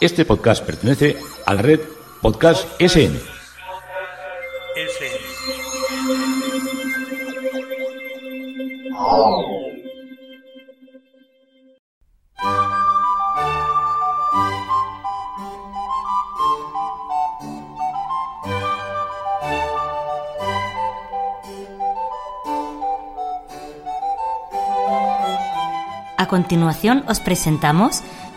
Este podcast pertenece a la red Podcast SN. A continuación os presentamos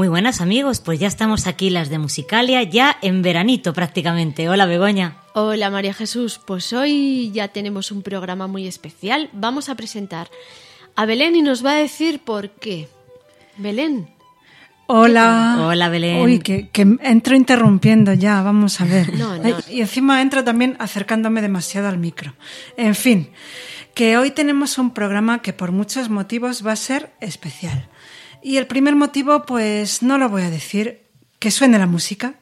Muy buenas amigos, pues ya estamos aquí las de Musicalia, ya en veranito prácticamente. Hola Begoña. Hola María Jesús, pues hoy ya tenemos un programa muy especial. Vamos a presentar a Belén y nos va a decir por qué. Belén, Hola. Hola, Belén. Uy, que, que entro interrumpiendo ya, vamos a ver. No, no. Y encima entro también acercándome demasiado al micro. En fin, que hoy tenemos un programa que por muchos motivos va a ser especial. Y el primer motivo, pues no lo voy a decir, que suene la música.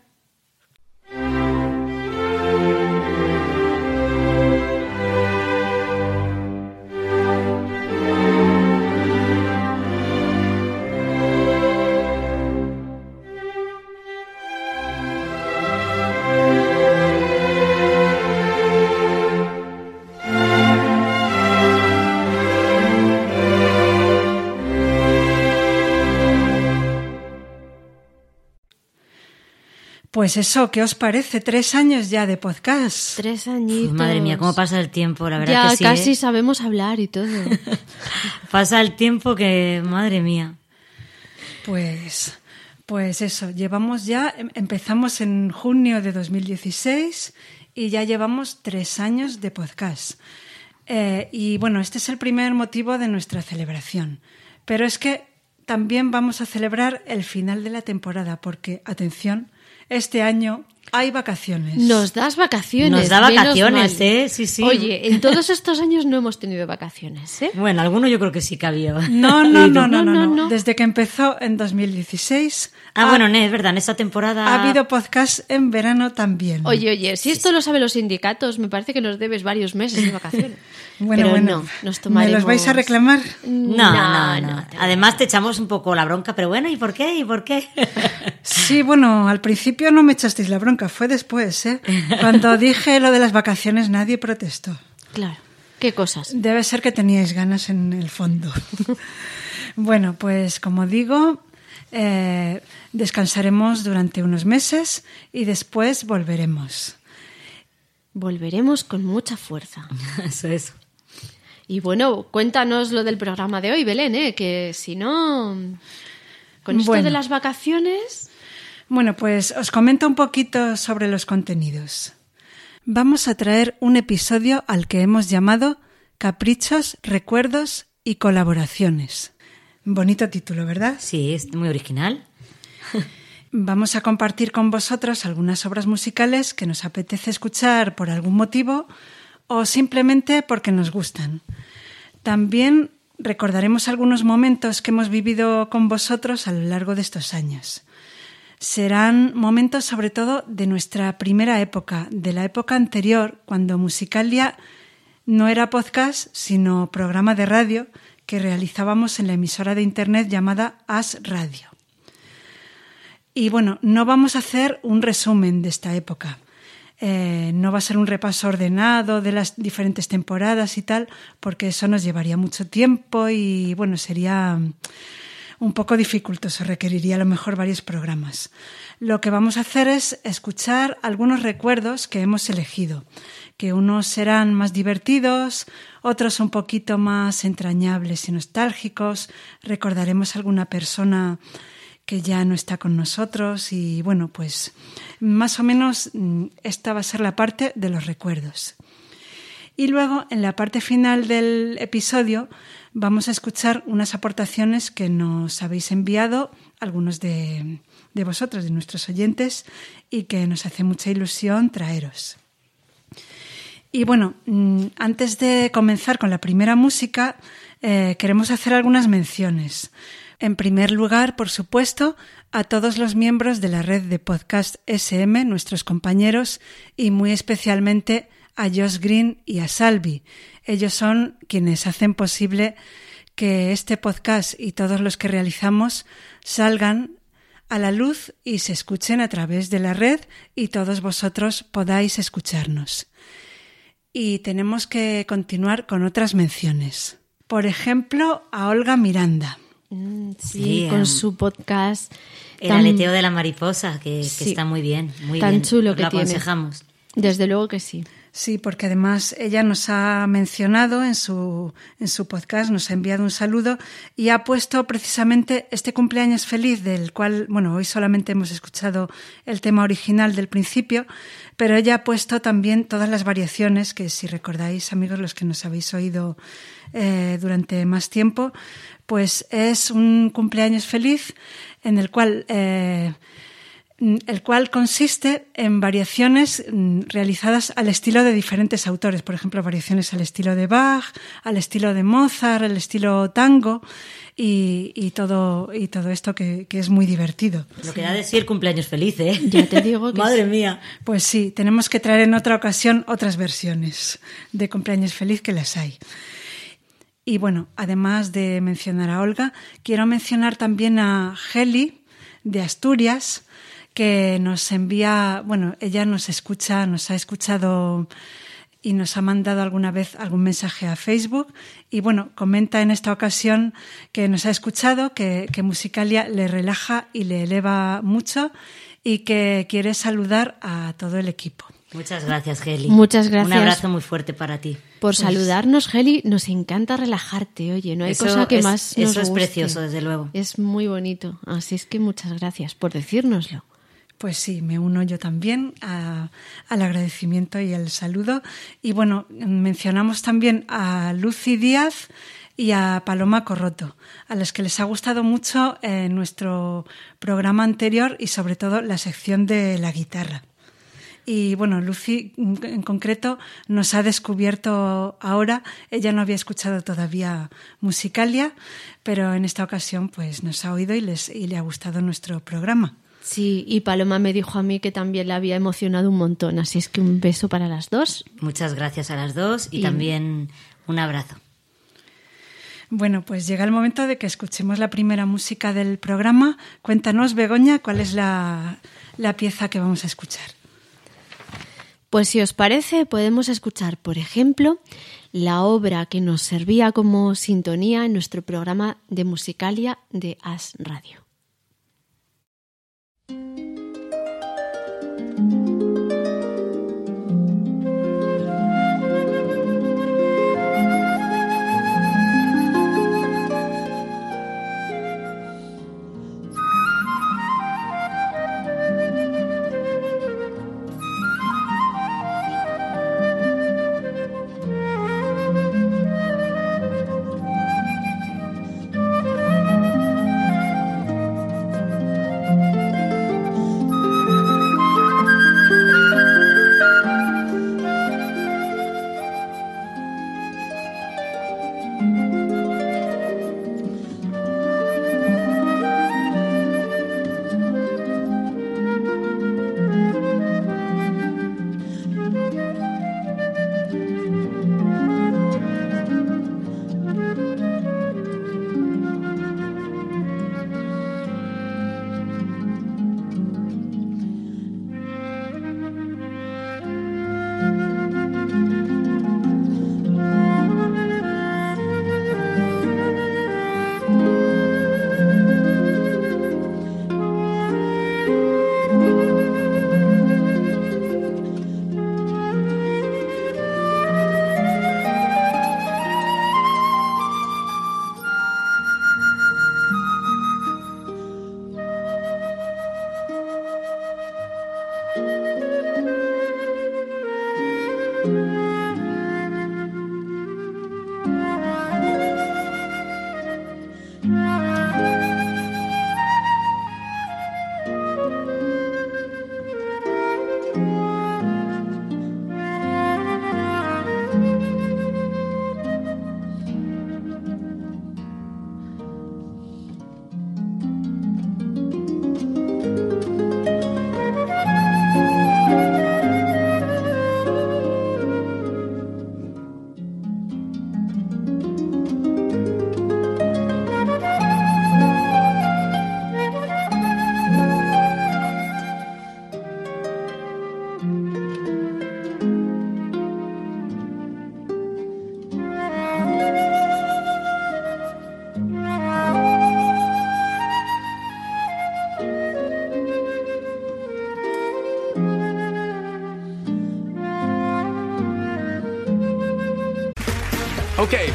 Pues eso, ¿qué os parece? Tres años ya de podcast. tres añitos. Uf, madre mía, cómo pasa el tiempo, la verdad ya que sí. casi ¿eh? sabemos hablar y todo. Pasa el tiempo que, madre mía. Pues, pues eso, llevamos ya, em- empezamos en junio de 2016 y ya llevamos tres años de podcast. Eh, y bueno, este es el primer motivo de nuestra celebración. Pero es que también vamos a celebrar el final de la temporada, porque, atención, este año hay vacaciones. Nos das vacaciones. Nos da vacaciones. ¿eh? Sí, sí. Oye, en todos estos años no hemos tenido vacaciones, ¿eh? Bueno, alguno yo creo que sí que había. No, no, no, no, No, no, no, no. no. Desde que empezó en 2016 Ah, ha, bueno, no, es verdad, en esta temporada... ha habido podcast en verano también. Oye, oye, si esto lo saben los sindicatos, me parece que nos debes varios meses de vacaciones. Bueno, Pero bueno. no, nos ¿Me los vais a reclamar? No, no, no. Además te echamos un poco la bronca, pero bueno, ¿y por qué? ¿Y por qué? Sí, bueno, al principio no me echasteis la bronca, fue después, ¿eh? Cuando dije lo de las vacaciones nadie protestó. Claro. ¿Qué cosas? Debe ser que teníais ganas en el fondo. bueno, pues como digo, eh, descansaremos durante unos meses y después volveremos. Volveremos con mucha fuerza. Eso es. Y bueno, cuéntanos lo del programa de hoy, Belén, ¿eh? Que si no... Con esto Bueno. de las vacaciones... Bueno, pues os comento un poquito sobre los contenidos. Vamos a traer un episodio al que hemos llamado Caprichos, Recuerdos y Colaboraciones. Bonito título, ¿verdad? Sí, es muy original. Vamos a compartir con vosotros algunas obras musicales que nos apetece escuchar por algún motivo o simplemente porque nos gustan. También recordaremos algunos momentos que hemos vivido con vosotros a lo largo de estos años. Serán momentos sobre todo de nuestra primera época, de la época anterior, cuando Musicalia no era podcast, sino programa de radio que realizábamos en la emisora de internet llamada As Radio. Y bueno, no vamos a hacer un resumen de esta época. Eh, no va a ser un repaso ordenado de las diferentes temporadas y tal, porque eso nos llevaría mucho tiempo y bueno, sería un poco dificultoso, requeriría a lo mejor varios programas. Lo que vamos a hacer es escuchar algunos recuerdos que hemos elegido, que unos serán más divertidos, otros un poquito más entrañables y nostálgicos, recordaremos alguna persona que ya no está con nosotros y bueno, pues más o menos mm, esta va a ser la parte de los recuerdos. Y luego, en la parte final del episodio, vamos a escuchar unas aportaciones que nos habéis enviado algunos de, de vosotros, de nuestros oyentes, y que nos hace mucha ilusión traeros. Y bueno, mm, antes de comenzar con la primera música, eh, queremos hacer algunas menciones. En primer lugar, por supuesto, a todos los miembros de la red de podcast SM, nuestros compañeros, y muy especialmente a Josh Green y a Salvi. Ellos son quienes hacen posible que este podcast y todos los que realizamos salgan a la luz y se escuchen a través de la red y todos vosotros podáis escucharnos. Y tenemos que continuar con otras menciones. Por ejemplo, a Olga Miranda. Mm, sí, con su podcast. El aleteo de la mariposa, que, está muy bien, muy tan bien. chulo que lo tiene. aconsejamos. Desde luego que sí. Sí, porque además ella nos ha mencionado en su, en su podcast, nos ha enviado un saludo y ha puesto precisamente este cumpleaños feliz, del cual, bueno, hoy solamente hemos escuchado el tema original del principio, pero ella ha puesto también todas las variaciones que, si recordáis, amigos, los que nos habéis oído eh, durante más tiempo, pues es un cumpleaños feliz en el cual, eh, el cual consiste en variaciones mm, realizadas al estilo de diferentes autores, por ejemplo, variaciones al estilo de Bach, al estilo de Mozart, al estilo tango y, todo, y todo esto que, es muy divertido. Lo que da decir cumpleaños feliz, ¿eh? Ya te digo que Madre mía. Pues sí, tenemos que traer en otra ocasión otras versiones de cumpleaños feliz que las hay. Y bueno, además de mencionar a Olga, quiero mencionar también a Heli de Asturias, que nos envía, bueno, ella nos escucha, nos ha escuchado y nos ha mandado alguna vez algún mensaje a Facebook y bueno, comenta en esta ocasión que nos ha escuchado, que, que Musicalia le relaja y le eleva mucho y que quiere saludar a todo el equipo. Muchas gracias, Heli. Muchas gracias. Un abrazo muy fuerte para ti. Por saludarnos, Heli. Nos encanta relajarte. Oye, no hay Eso cosa que es- más eso nos es guste. precioso, desde luego. Es muy bonito. Así es que muchas gracias por decírnoslo. Pues sí, me uno yo también a- al agradecimiento y al saludo. Y bueno, mencionamos también a Lucy Díaz y a Paloma Corroto, a las que les ha gustado mucho eh, nuestro programa anterior y sobre todo la sección de la guitarra. Y bueno, Lucy en concreto nos ha descubierto ahora, ella no había escuchado todavía Musicalia, pero en esta ocasión pues nos ha oído y, les, y le ha gustado nuestro programa. Sí, y Paloma me dijo a mí que también le había emocionado un montón. Así es que un beso para las dos. Muchas gracias a las dos y, Y- también un abrazo. Bueno, pues llega el momento de que escuchemos la primera música del programa. Cuéntanos, Begoña, cuál es la, la pieza que vamos a escuchar. Pues si os parece, podemos escuchar, por ejemplo, la obra que nos servía como sintonía en nuestro programa de Musicalia de As Radio.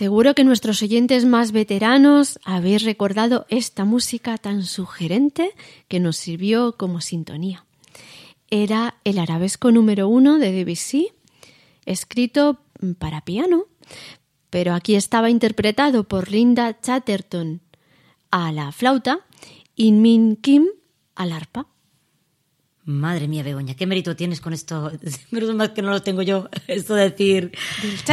Seguro que nuestros oyentes más veteranos habéis recordado esta música tan sugerente que nos sirvió como sintonía. Era el arabesco número uno de Debussy, escrito para piano, pero aquí estaba interpretado por Linda Chatterton a la flauta y Min Kim al arpa. Madre mía, Begoña, ¿qué mérito tienes con esto? Menos más que no lo tengo yo, esto de decir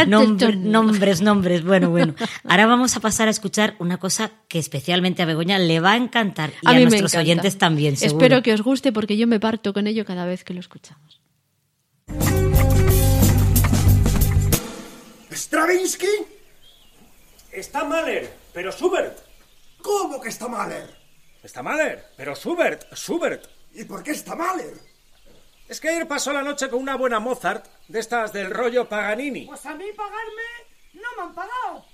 nombres, nombres. Bueno, bueno. Ahora vamos a pasar a escuchar una cosa que especialmente a Begoña le va a encantar y a, nuestros oyentes también, seguro. Espero que os guste porque yo me parto con ello cada vez que lo escuchamos. ¿Stravinsky? Está Mahler, pero Schubert. ¿Cómo que está Mahler? Está Mahler, pero Schubert, Schubert. ¿Y por qué está Mahler? Es que ayer pasó la noche con una buena Mozart, de estas del rollo Paganini. Pues a mí pagarme no me han pagado.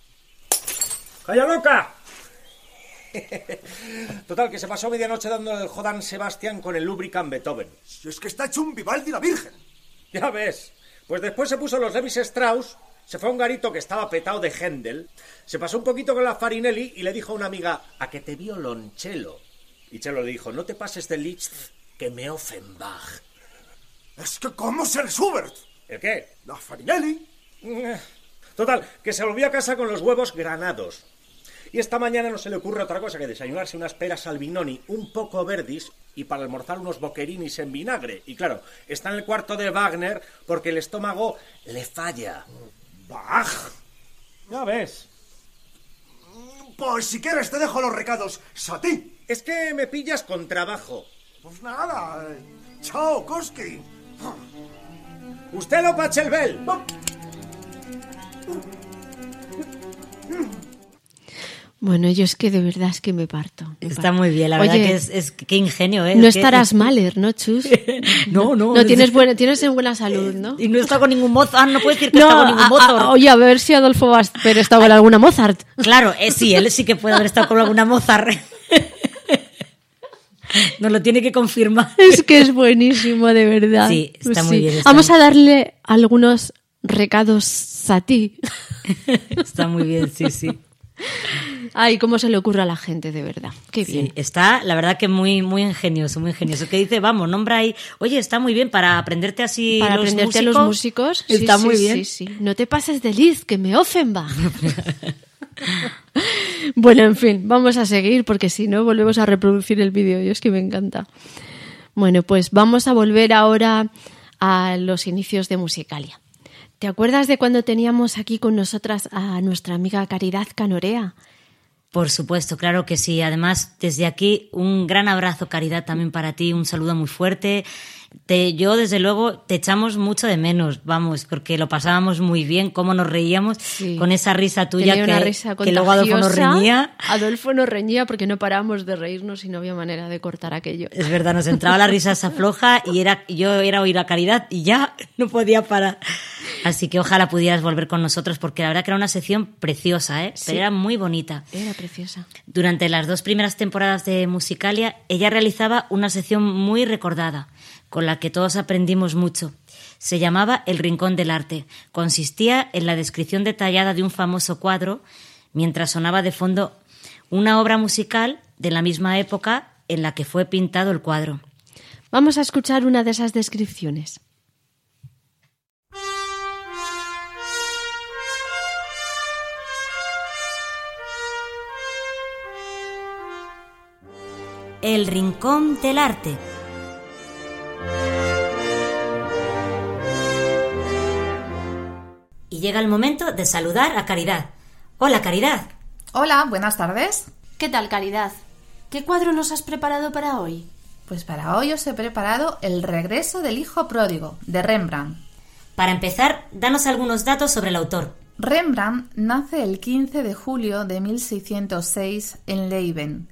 ¡Calla loca! Total, que se pasó medianoche dando el Jodan Sebastián con el Lubricant Beethoven. Si es que está hecho un Vivaldi la Virgen. Ya ves. Pues después se puso los Levis Strauss, se fue a un garito que estaba petado de Händel, se pasó un poquito con la Farinelli y le dijo a una amiga, a que te violonchelo. Y Chelo le dijo, no te pases de Liszt, que me Offenbach. Es que ¿cómo ser Schubert? ¿El qué? La Farinelli. Total, que se volvió a casa con los huevos granados. Y esta mañana no se le ocurre otra cosa que desayunarse unas peras albinoni un poco verdis y para almorzar unos boquerinis en vinagre. Y claro, está en el cuarto de Wagner porque el estómago le falla. ¡Bach! Ya ves. Pues si quieres te dejo los recados. ¡Sati! Es que me pillas con trabajo. Pues nada. Chao, Koski. Usted lo Pachelbel. Bueno, yo es que de verdad es que me parto. me Está parto. muy bien, la Oye, verdad que es, es qué ingenio, ¿eh? No Es que- estarás maler, ¿no, Chus? No, no. No tienes buena, tienes en buena salud, ¿no? Y no está con ningún mozo. Ah, no puede decir que No, está con ningún a- mozo. a- oye, a ver si Adolfo Basper está con alguna Mozart. Claro, eh, sí, él sí que puede haber estado con alguna Mozart. Nos lo tiene que confirmar. Es que es buenísimo, de verdad. Sí, está muy bien, está Vamos a darle algunos recados a ti. Está muy bien, sí, sí. Ay, cómo se le ocurre a la gente, de verdad. Qué bien. Sí, está, la verdad que muy, muy ingenioso, muy ingenioso. Que dice, vamos, nombra ahí. Oye, está muy bien para aprenderte así Para los aprenderte a músicos. los músicos. Está sí, muy sí, bien. No te pases de Liz, que me Offenbach. bueno, en fin, vamos a seguir porque si no volvemos a reproducir el vídeo. Yo es que me encanta. Bueno, pues vamos a volver ahora a los inicios de Musicalia. ¿Te acuerdas de cuando teníamos aquí con nosotras a nuestra amiga Caridad Canorea? Por supuesto, claro que sí. Además, desde aquí, un gran abrazo, Caridad, también para ti, un saludo muy fuerte. Te, yo, desde luego, te echamos mucho de menos, vamos, porque lo pasábamos muy bien, cómo nos reíamos con esa risa tuya Tenía que, una risa que luego Adolfo nos reñía. Adolfo nos reñía porque no parábamos de reírnos y no había manera de cortar aquello. Es verdad, nos entraba la risa esa floja y era, yo era oír a Caridad y ya no podía parar. Así que ojalá pudieras volver con nosotros porque la verdad que era una sección preciosa, ¿eh? Sí. Pero era muy bonita. Era preciosa. Durante las dos primeras temporadas de Musicalia, ella realizaba una sección muy recordada, con la que todos aprendimos mucho. Se llamaba El Rincón del Arte. Consistía en la descripción detallada de un famoso cuadro, mientras sonaba de fondo una obra musical de la misma época en la que fue pintado el cuadro. Vamos a escuchar una de esas descripciones. El Rincón del Arte. Llega el momento de saludar a Caridad. Hola, Caridad. Hola, buenas tardes. ¿Qué tal, Caridad? ¿Qué cuadro nos has preparado para hoy? Pues para hoy os he preparado El regreso del hijo pródigo, de Rembrandt. Para empezar, danos algunos datos sobre el autor. Rembrandt nace el 15 de julio de 1606 en Leiden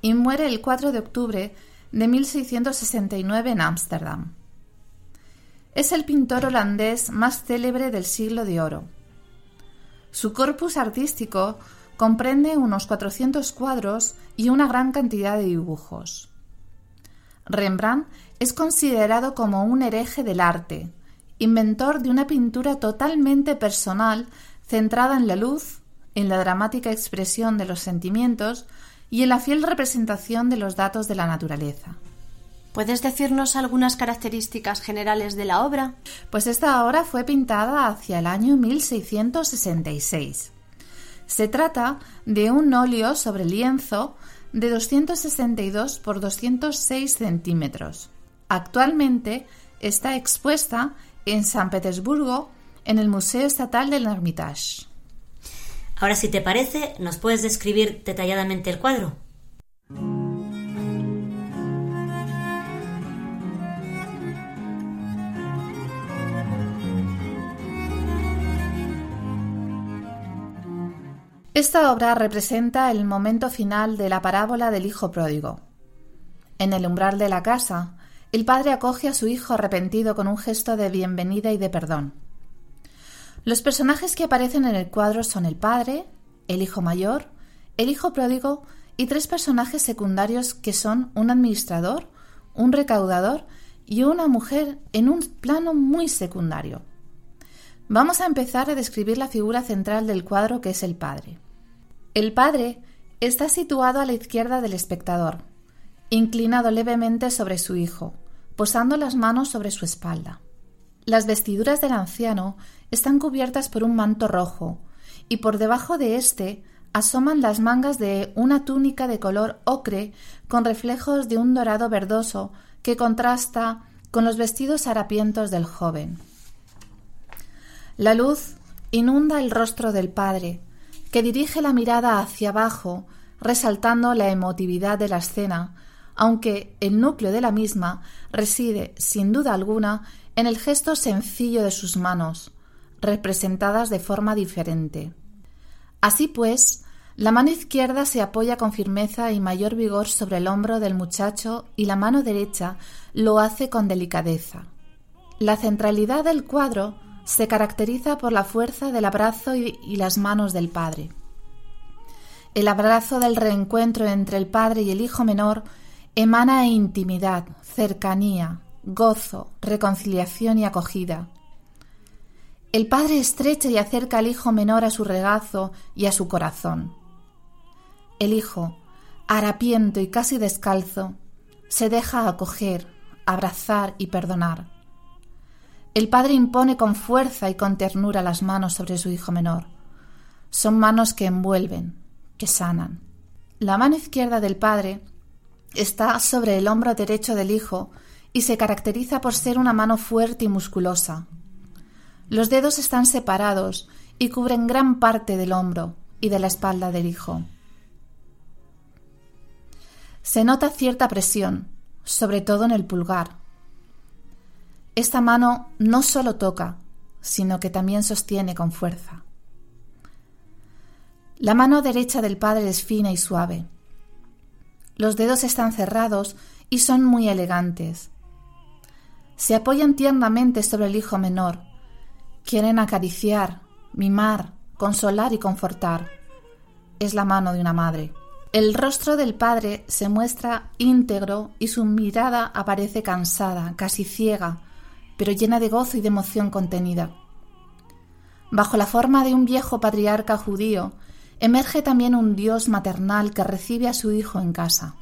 y muere el 4 de octubre de 1669 en Ámsterdam. Es el pintor holandés más célebre del siglo de oro. Su corpus artístico comprende unos 400 cuadros y una gran cantidad de dibujos. Rembrandt es considerado como un hereje del arte, inventor de una pintura totalmente personal centrada en la luz, en la dramática expresión de los sentimientos y en la fiel representación de los datos de la naturaleza. ¿Puedes decirnos algunas características generales de la obra? Pues esta obra fue pintada hacia el año 1666. Se trata de un óleo sobre lienzo de 262 por 206 centímetros. Actualmente está expuesta en San Petersburgo en el Museo Estatal del Hermitage. Ahora, si te parece, ¿nos puedes describir detalladamente el cuadro? Esta obra representa el momento final de la parábola del hijo pródigo. En el umbral de la casa, el padre acoge a su hijo arrepentido con un gesto de bienvenida y de perdón. Los personajes que aparecen en el cuadro son el padre, el hijo mayor, el hijo pródigo y tres personajes secundarios que son un administrador, un recaudador y una mujer en un plano muy secundario. Vamos a empezar a describir la figura central del cuadro que es el padre. El padre está situado a la izquierda del espectador, inclinado levemente sobre su hijo, posando las manos sobre su espalda. Las vestiduras del anciano están cubiertas por un manto rojo, y por debajo de éste asoman las mangas de una túnica de color ocre con reflejos de un dorado verdoso que contrasta con los vestidos harapientos del joven. La luz inunda el rostro del padre, que dirige la mirada hacia abajo, resaltando la emotividad de la escena, aunque el núcleo de la misma reside, sin duda alguna, en el gesto sencillo de sus manos, representadas de forma diferente. Así pues, la mano izquierda se apoya con firmeza y mayor vigor sobre el hombro del muchacho y la mano derecha lo hace con delicadeza. La centralidad del cuadro se caracteriza por la fuerza del abrazo y, las manos del padre. El abrazo del reencuentro entre el padre y el hijo menor emana intimidad, cercanía, gozo, reconciliación y acogida. El padre estrecha y acerca al hijo menor a su regazo y a su corazón. El hijo, harapiento y casi descalzo, se deja acoger, abrazar y perdonar. El padre impone con fuerza y con ternura las manos sobre su hijo menor. Son manos que envuelven, que sanan. La mano izquierda del padre está sobre el hombro derecho del hijo y se caracteriza por ser una mano fuerte y musculosa, los dedos están separados y cubren gran parte del hombro y de la espalda del hijo. Se nota cierta presión, sobre todo en el pulgar. Esta mano no solo toca, sino que también sostiene con fuerza. La mano derecha del padre es fina y suave. Los dedos están cerrados y son muy elegantes. Se apoyan tiernamente sobre el hijo menor, Quieren acariciar, mimar, consolar y confortar. Es la mano de una madre. El rostro del padre se muestra íntegro y su mirada aparece cansada, casi ciega, pero llena de gozo y de emoción contenida. Bajo la forma de un viejo patriarca judío, emerge también un Dios maternal que recibe a su hijo en casa.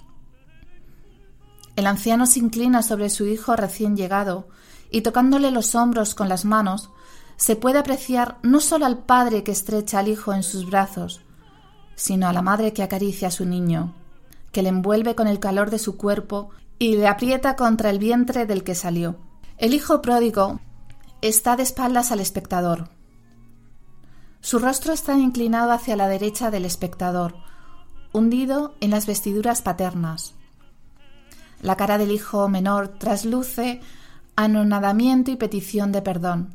El anciano se inclina sobre su hijo recién llegado y tocándole los hombros con las manos, se puede apreciar no solo al padre que estrecha al hijo en sus brazos, sino a la madre que acaricia a su niño, que le envuelve con el calor de su cuerpo y le aprieta contra el vientre del que salió. El hijo pródigo está de espaldas al espectador. Su rostro está inclinado hacia la derecha del espectador, hundido en las vestiduras paternas. La cara del hijo menor trasluce anonadamiento y petición de perdón.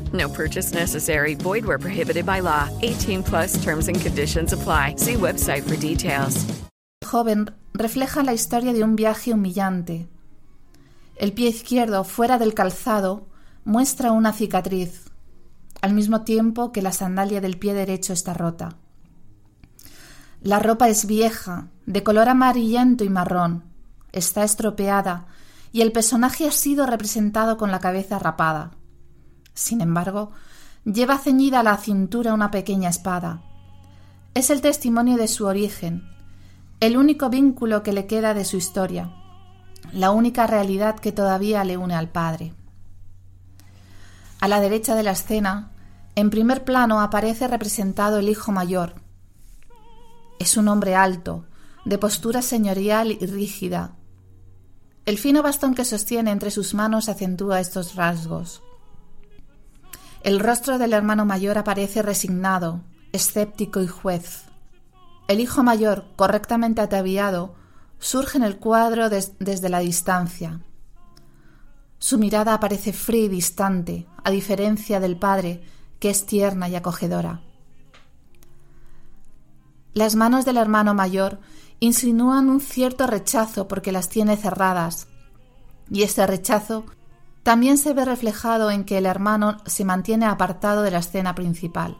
No purchase necessary. Void where prohibited by law. 18 plus terms and conditions apply. See website for details. Joven refleja la historia de un viaje humillante. El pie izquierdo, fuera del calzado, muestra una cicatriz, al mismo tiempo que la sandalia del pie derecho está rota. La ropa es vieja, de color amarillento y marrón. Está estropeada y el personaje ha sido representado con la cabeza rapada. Sin embargo, lleva ceñida a la cintura una pequeña espada. Es el testimonio de su origen, el único vínculo que le queda de su historia, la única realidad que todavía le une al padre. A la derecha de la escena, en primer plano aparece representado el hijo mayor. Es un hombre alto, de postura señorial y rígida, el fino bastón que sostiene entre sus manos acentúa estos rasgos. El rostro del hermano mayor aparece resignado, escéptico y juez. El hijo mayor, correctamente ataviado, surge en el cuadro desde la distancia. Su mirada aparece fría y distante, a diferencia del padre, que es tierna y acogedora. Las manos del hermano mayor insinúan un cierto rechazo porque las tiene cerradas, y ese rechazo también se ve reflejado en que el hermano se mantiene apartado de la escena principal.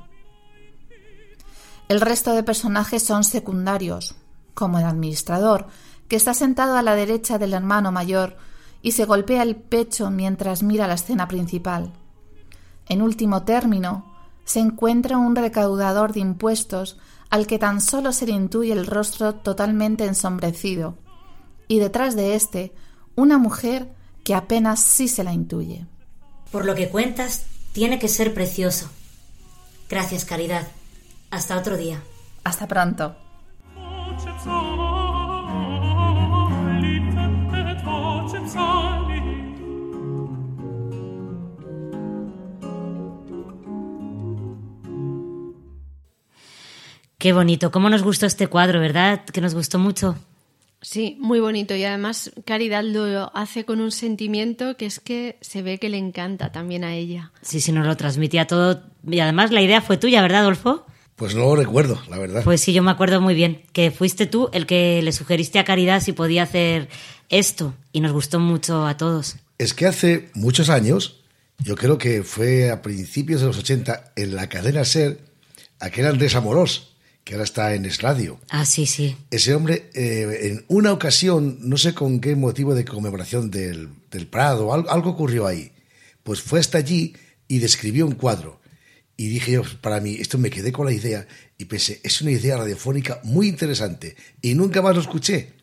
El resto de personajes son secundarios, como el administrador, que está sentado a la derecha del hermano mayor y se golpea el pecho mientras mira la escena principal. En último término, se encuentra un recaudador de impuestos al que tan solo se le intuye el rostro totalmente ensombrecido, y detrás de éste una mujer que apenas sí se la intuye. Por lo que cuentas, tiene que ser precioso. Gracias, Caridad. Hasta otro día. Hasta pronto. Qué bonito. ¿Cómo nos gustó este cuadro, verdad? Que nos gustó mucho. Sí, muy bonito. Y además Caridad lo hace con un sentimiento que es que se ve que le encanta también a ella. Sí, sí, nos lo transmitía todo. Y además la idea fue tuya, ¿verdad, Adolfo? Pues no lo recuerdo, la verdad. Pues sí, yo me acuerdo muy bien. Que fuiste tú el que le sugeriste a Caridad si podía hacer esto. Y nos gustó mucho a todos. Es que hace muchos años, yo creo que fue a principios de los 80, en la cadena SER, aquel Andrés Amorós que ahora está en Es Radio. Ah, sí, sí. Ese hombre, eh, en una ocasión, no sé con qué motivo de conmemoración del, del Prado, algo, algo, ocurrió ahí, pues fue hasta allí y describió un cuadro. Y dije yo, para mí, esto me quedé con la idea y pensé, es una idea radiofónica muy interesante y nunca más lo escuché.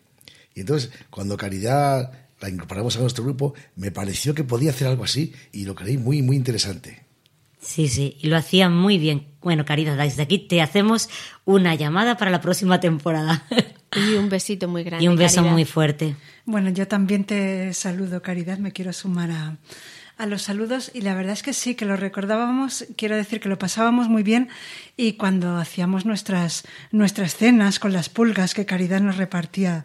Y entonces, cuando Caridad la incorporamos a nuestro grupo, me pareció que podía hacer algo así y lo creí muy, muy interesante. Sí, sí, y lo hacía muy bien. Bueno, Caridad, desde aquí te hacemos una llamada para la próxima temporada. Y un besito muy grande. Y un beso Caridad. muy fuerte. Bueno, yo también te saludo, Caridad, me quiero sumar a, a los saludos y la verdad es que sí, que lo recordábamos, quiero decir que lo pasábamos muy bien y cuando hacíamos nuestras, nuestras cenas con las pulgas, que Caridad nos repartía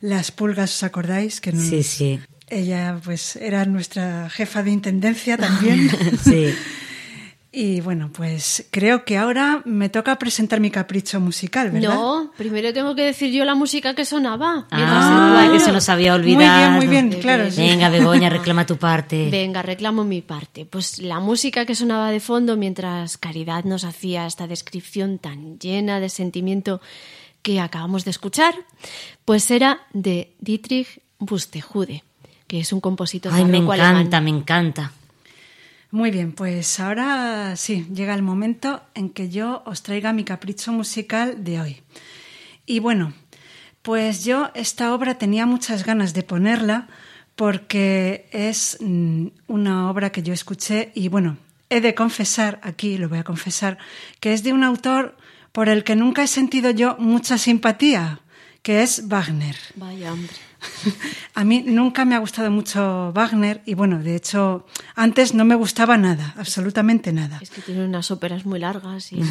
las pulgas, ¿os acordáis? Que nos, Sí, sí. Ella pues era nuestra jefa de intendencia también. sí. Y bueno, pues creo que ahora me toca presentar mi capricho musical, ¿verdad? No, primero tengo que decir yo la música que sonaba. Ah, que se nos había olvidado. Muy bien, muy bien, claro. sí. Venga, Begoña, reclama tu parte. Venga, reclamo mi parte. Pues la música que sonaba de fondo mientras Caridad nos hacía esta descripción tan llena de sentimiento que acabamos de escuchar, pues era de Dietrich Buxtehude, que es un compositor Ay, me encanta, alemán. me encanta. Muy bien, pues ahora sí, llega el momento en que yo os traiga mi capricho musical de hoy. Y bueno, pues yo esta obra tenía muchas ganas de ponerla porque es mm, una obra que yo escuché y bueno, he de confesar, aquí lo voy a confesar, que es de un autor por el que nunca he sentido yo mucha simpatía, que es Wagner. Vaya hombre. A mí nunca me ha gustado mucho Wagner y bueno, de hecho, antes no me gustaba nada, absolutamente nada. Es que tiene unas óperas muy largas y, y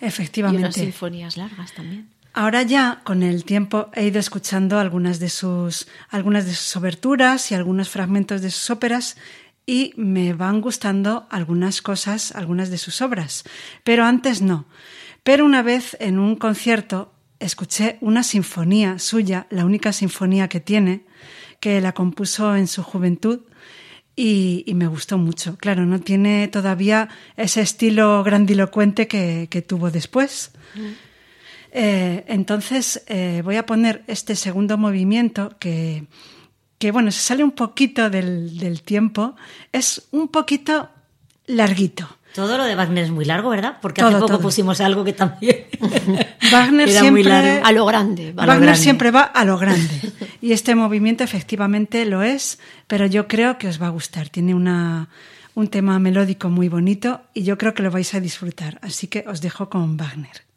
Efectivamente. unas sinfonías largas también. Ahora ya, con el tiempo, he ido escuchando algunas de sus, algunas de sus oberturas y algunos fragmentos de sus óperas y me van gustando algunas cosas, algunas de sus obras, pero antes no. Pero una vez en un concierto escuché una sinfonía suya, la única sinfonía que tiene, que la compuso en su juventud y, y me gustó mucho. Claro, no tiene todavía ese estilo grandilocuente que, que tuvo después. Eh, entonces eh, voy a poner este segundo movimiento que, que, bueno, se sale un poquito del, del tiempo. Es un poquito larguito. Todo lo de Wagner es muy largo, ¿verdad? Porque Todo, hace poco todo. pusimos algo que también Wagner era muy siempre largo. A lo grande. A lo Wagner grande. siempre va a lo grande. Y este movimiento efectivamente lo es, pero yo creo que os va a gustar. Tiene una, un tema melódico muy bonito y yo creo que lo vais a disfrutar. Así que os dejo con Wagner.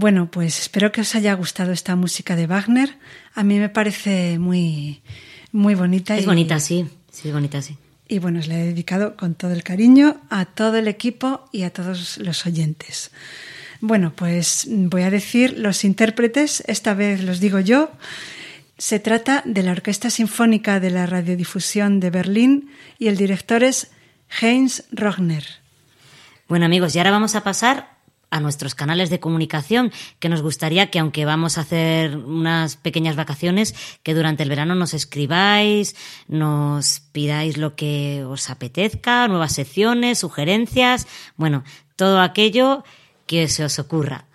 Bueno, pues espero que os haya gustado esta música de Wagner. A mí me parece muy, muy bonita. Es y, bonita, sí. Sí, bonita, sí. Y bueno, os la he dedicado con todo el cariño a todo el equipo y a todos los oyentes. Bueno, pues voy a decir los intérpretes, esta vez los digo yo. Se trata de la Orquesta Sinfónica de la Radiodifusión de Berlín y el director es Heinz Rogner. Bueno amigos, y ahora vamos a pasar a nuestros canales de comunicación, que nos gustaría que aunque vamos a hacer unas pequeñas vacaciones, que durante el verano nos escribáis, nos pidáis lo que os apetezca, nuevas secciones, sugerencias, bueno, todo aquello que se os ocurra.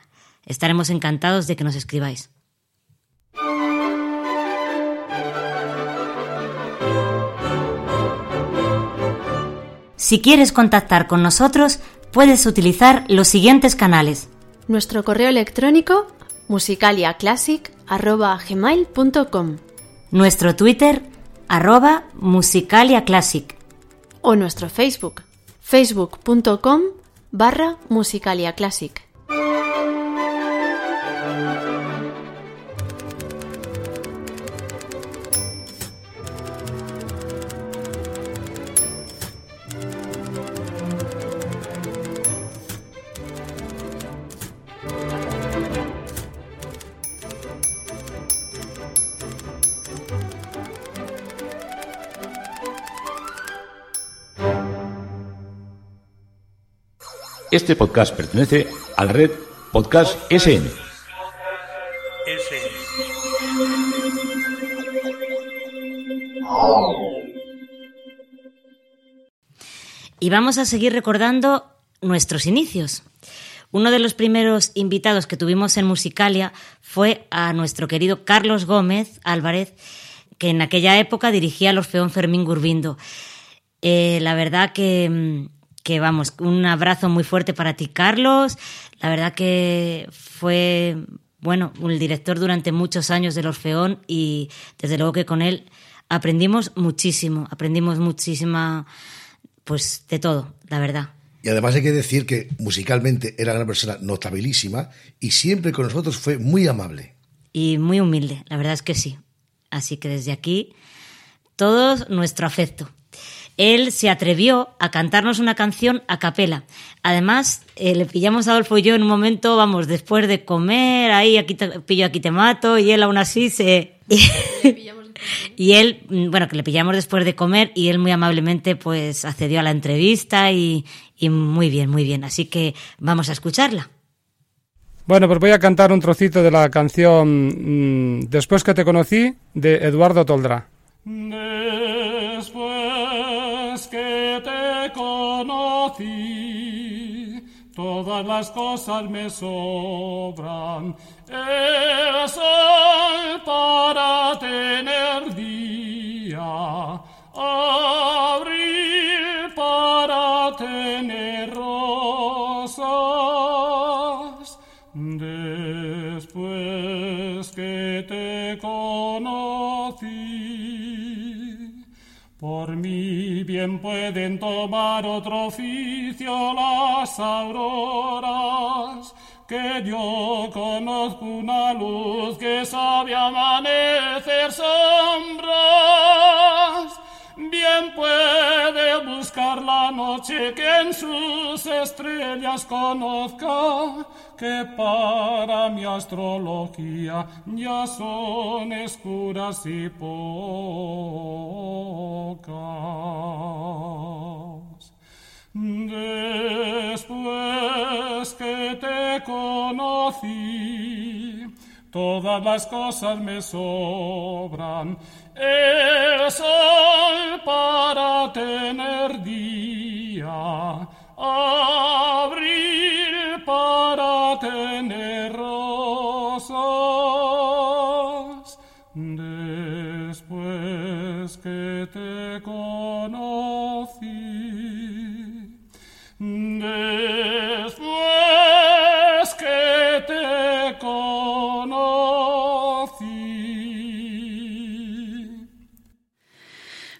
Estaremos encantados de que nos escribáis. Si quieres contactar con nosotros, puedes utilizar los siguientes canales. Nuestro correo electrónico musicaliaclassic.gmail.com Nuestro Twitter, arroba musicaliaclassic. O nuestro Facebook, facebook.com barra musicaliaclassic. Este podcast pertenece a la red Podcast SN. Y vamos a seguir recordando nuestros inicios. Uno de los primeros invitados que tuvimos en Musicalia fue a nuestro querido Carlos Gómez Álvarez, que en aquella época dirigía el Orfeón Fermín Gurbindo. Eh, la verdad que, que, vamos, un abrazo muy fuerte para ti, Carlos. La verdad que fue, bueno, el director durante muchos años del Orfeón y desde luego que con él aprendimos muchísimo, aprendimos muchísima, pues de todo, la verdad. Y además hay que decir que musicalmente era una persona notabilísima y siempre con nosotros fue muy amable. Y muy humilde, la verdad es que sí. Así que desde aquí, todo nuestro afecto. Él se atrevió a cantarnos una canción a capela. Además, eh, le pillamos a Adolfo y yo en un momento, vamos, después de comer, ahí aquí te pillo, aquí te mato, y él aún así se... y él, bueno, que le pillamos después de comer y él muy amablemente pues accedió a la entrevista y, y muy bien, muy bien. Así que vamos a escucharla. Bueno, pues voy a cantar un trocito de la canción mm, Después que te conocí de Eduardo Toldrá. Después que te conocí, todas las cosas me sobran. El sol para tener día, abril para tener rosas. Después que te conocí, por mi bien pueden tomar otro oficio las auroras, que yo conozco una luz que sabe amanecer sombras. Bien puede buscar la noche que en sus estrellas conozca que para mi astrología ya son escuras y pocas. Después que te conocí, todas las cosas me sobran. El sol para tener día, abril para tener rosas. Después que te conocí, después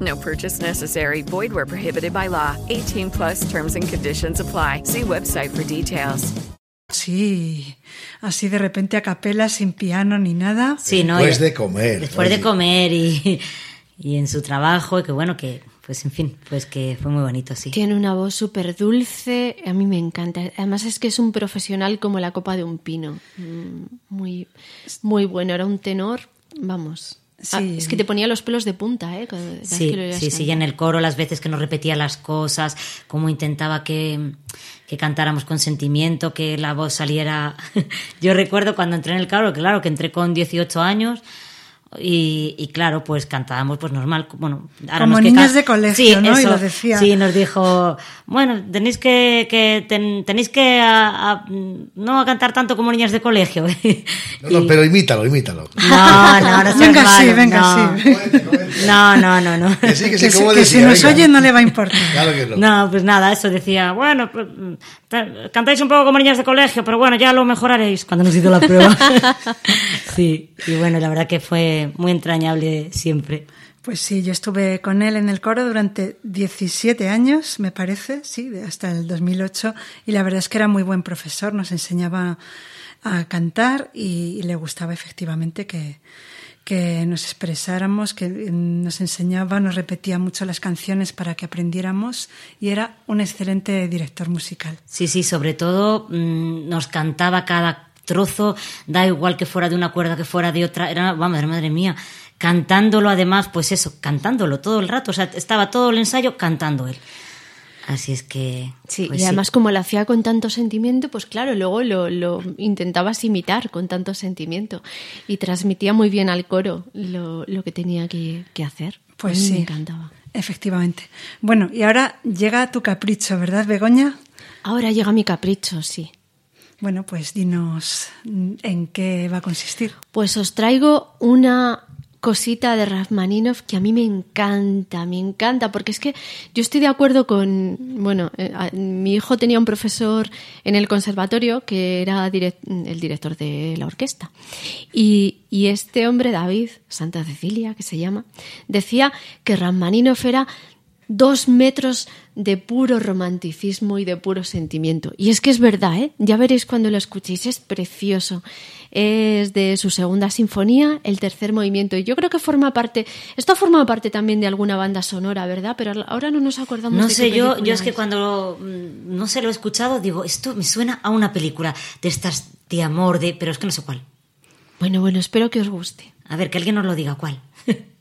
No purchase necessary. Void where prohibited by law. 18 plus terms and conditions apply. See website for details. Sí, así de repente a capela, sin piano ni nada. Sí, ¿no? Después de comer. Después de comer y, y en su trabajo, y que bueno, que pues en fin, pues que fue muy bonito, sí. Tiene una voz súper dulce, a mí me encanta. Además es que es un profesional como la copa de un pino. Mm, Muy, muy bueno, era un tenor, vamos. Ah, Sí. es que te ponía los pelos de punta, ¿eh? Cada vez Sí, que lo sí, sí, y en el coro las veces que nos repetía las cosas, cómo intentaba que, que cantáramos con sentimiento, que la voz saliera... Yo recuerdo cuando entré en el coro, claro, que entré con 18 años y, y claro, pues cantábamos pues normal, bueno... ahora Como es que de colegio, Sí, ¿no? Y eso, lo decía. Sí, nos dijo, bueno, tenéis que, que ten- tenéis que a- a- no a cantar tanto como niñas de colegio. No, no, pero imítalo, imítalo. No, no, no Venga, sí, venga, no. sí. No, no, no, no. Que sí, que sí, Que si- ¿cómo que si decía? nos Venga. oye no le va a importar. Claro que no. No, pues nada, eso decía, bueno, pues, mm, cantáis un poco como niñas de colegio, pero bueno, ya lo mejoraréis cuando nos hizo la prueba. sí, y bueno, la verdad que fue muy entrañable siempre. Pues sí, yo estuve con él en el coro durante 17 años, me parece, sí, hasta el 2008, y la verdad es que era muy buen profesor, nos enseñaba a cantar y, y le gustaba efectivamente que, que nos expresáramos, que mm, nos enseñaba, nos repetía mucho las canciones para que aprendiéramos y era un excelente director musical. Sí, sí, sobre todo mm, nos cantaba cada trozo, da igual que fuera de una cuerda que fuera de otra, era, vamos, madre mía, cantándolo además, pues eso, cantándolo todo el rato, o sea, estaba todo el ensayo cantando él. Así es que... Sí, pues y además como lo hacía con tanto sentimiento, pues claro, luego lo, lo intentabas imitar con tanto sentimiento y transmitía muy bien al coro lo, lo que tenía que, que hacer. Pues sí. me encantaba. Efectivamente. Bueno, y ahora llega tu capricho, ¿verdad, Begoña? Ahora llega mi capricho, sí. Bueno, pues dinos en qué va a consistir. Pues os traigo una cosita de Rachmaninoff que a mí me encanta, me encanta, porque es que yo estoy de acuerdo con, bueno, eh, mi hijo tenía un profesor en el conservatorio que era el director de la orquesta. Y, y este hombre, David, Santa Cecilia, que se llama, decía que Rachmaninoff era dos metros de puro romanticismo y de puro sentimiento. Y es que es verdad, ¿eh? Ya veréis cuando lo escuchéis, es precioso. Es de su segunda sinfonía, el tercer movimiento. Y yo creo que forma parte, esto ha formado parte también de alguna banda sonora, ¿verdad? Pero ahora no nos acordamos No de sé, qué yo, yo es que cuando mm, no sé, lo he escuchado, digo, esto me suena a una película de estas de amor, de, pero es que no sé cuál. Bueno, bueno, espero que os guste. A ver, que alguien nos lo diga cuál.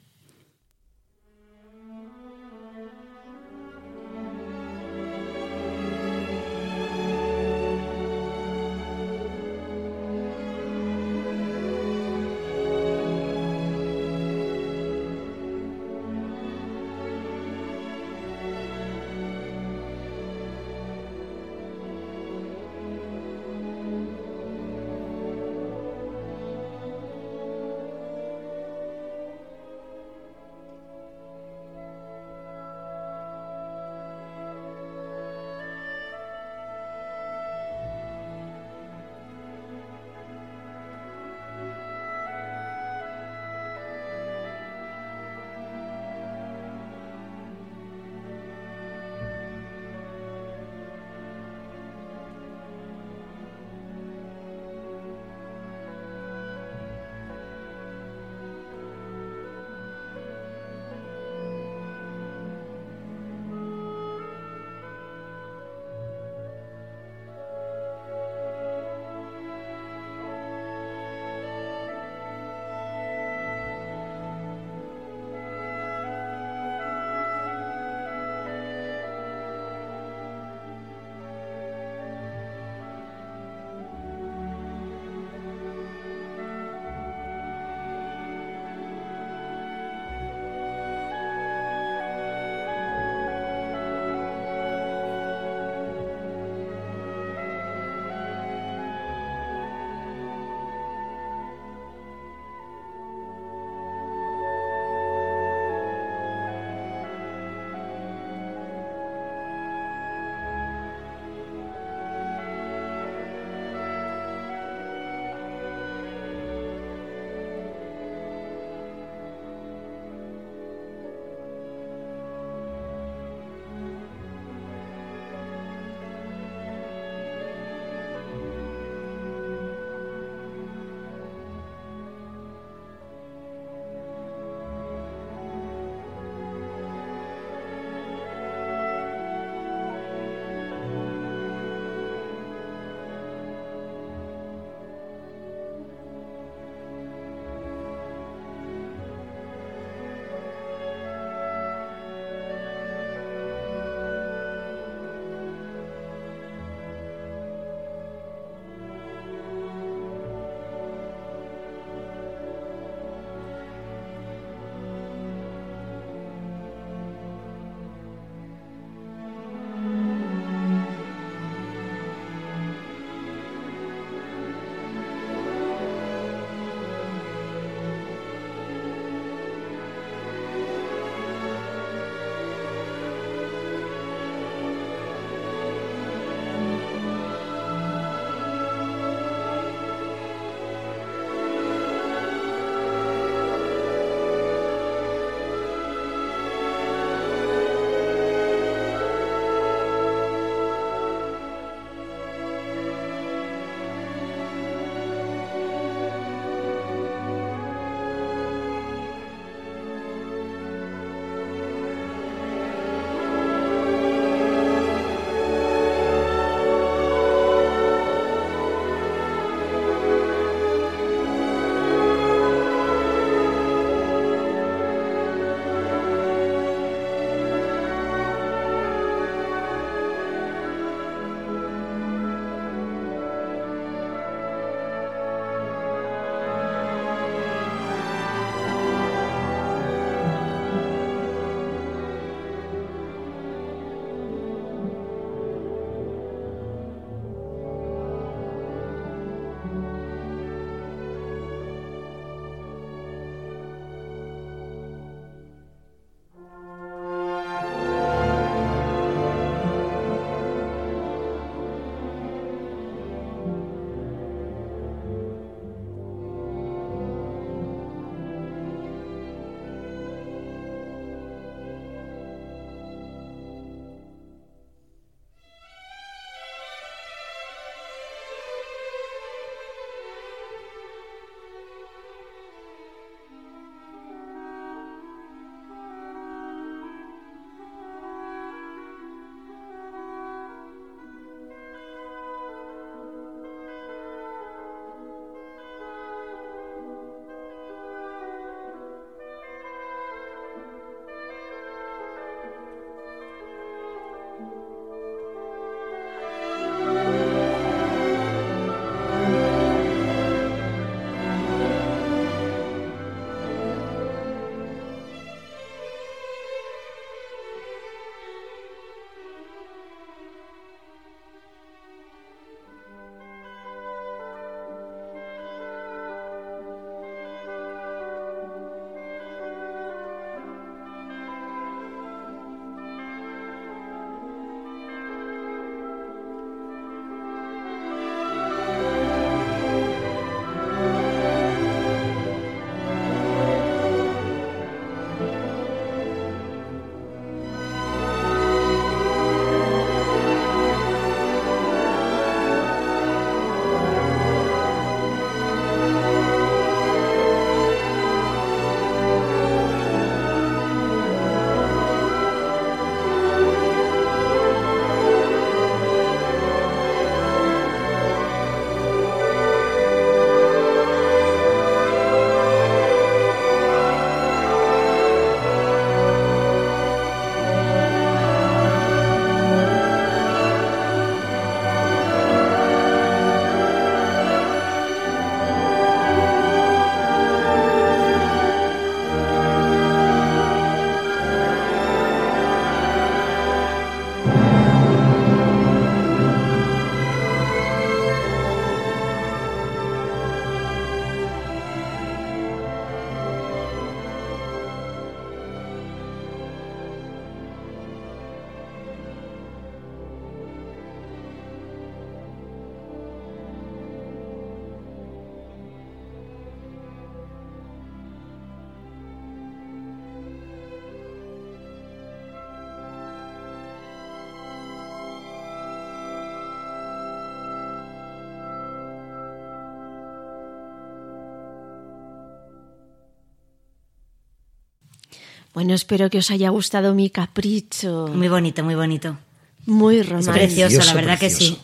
Bueno, espero que os haya gustado mi capricho. Muy bonito, muy bonito. Muy Es romántico. precioso, la verdad que sí.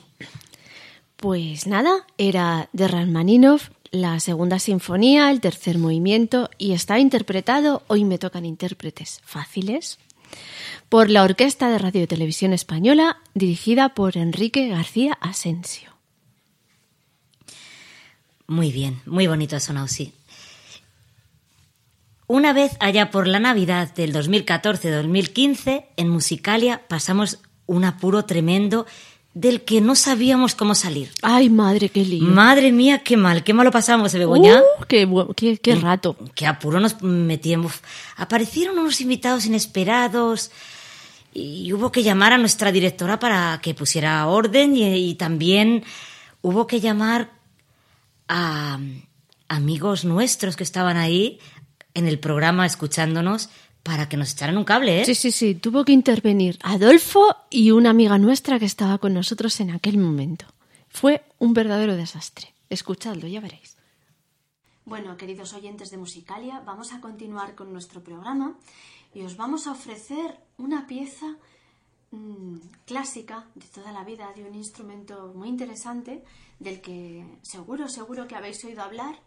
Pues nada, era de Rachmaninoff, la segunda sinfonía, el tercer movimiento, y está interpretado, hoy me tocan intérpretes fáciles, por la Orquesta de Radio y Televisión Española, dirigida por Enrique García Asensio. Muy bien, muy bonito ha sonado, sí. Una vez allá por la Navidad del 2014-2015, en Musicalia pasamos un apuro tremendo del que no sabíamos cómo salir. Ay, madre, qué lío. Madre mía, qué mal, qué malo pasamos, ¿eh, Begoña? Uh, qué, qué- qué rato. Qué apuro nos metíamos. Aparecieron unos invitados inesperados y hubo que llamar a nuestra directora para que pusiera orden y, y también hubo que llamar a amigos nuestros que estaban ahí en el programa escuchándonos para que nos echaran un cable, ¿eh? Sí, sí, sí, tuvo que intervenir Adolfo y una amiga nuestra que estaba con nosotros en aquel momento. Fue un verdadero desastre. Escuchadlo, ya veréis. Bueno, queridos oyentes de Musicalia, vamos a continuar con nuestro programa y os vamos a ofrecer una pieza mm, clásica de toda la vida, de un instrumento muy interesante, del que seguro, seguro que habéis oído hablar.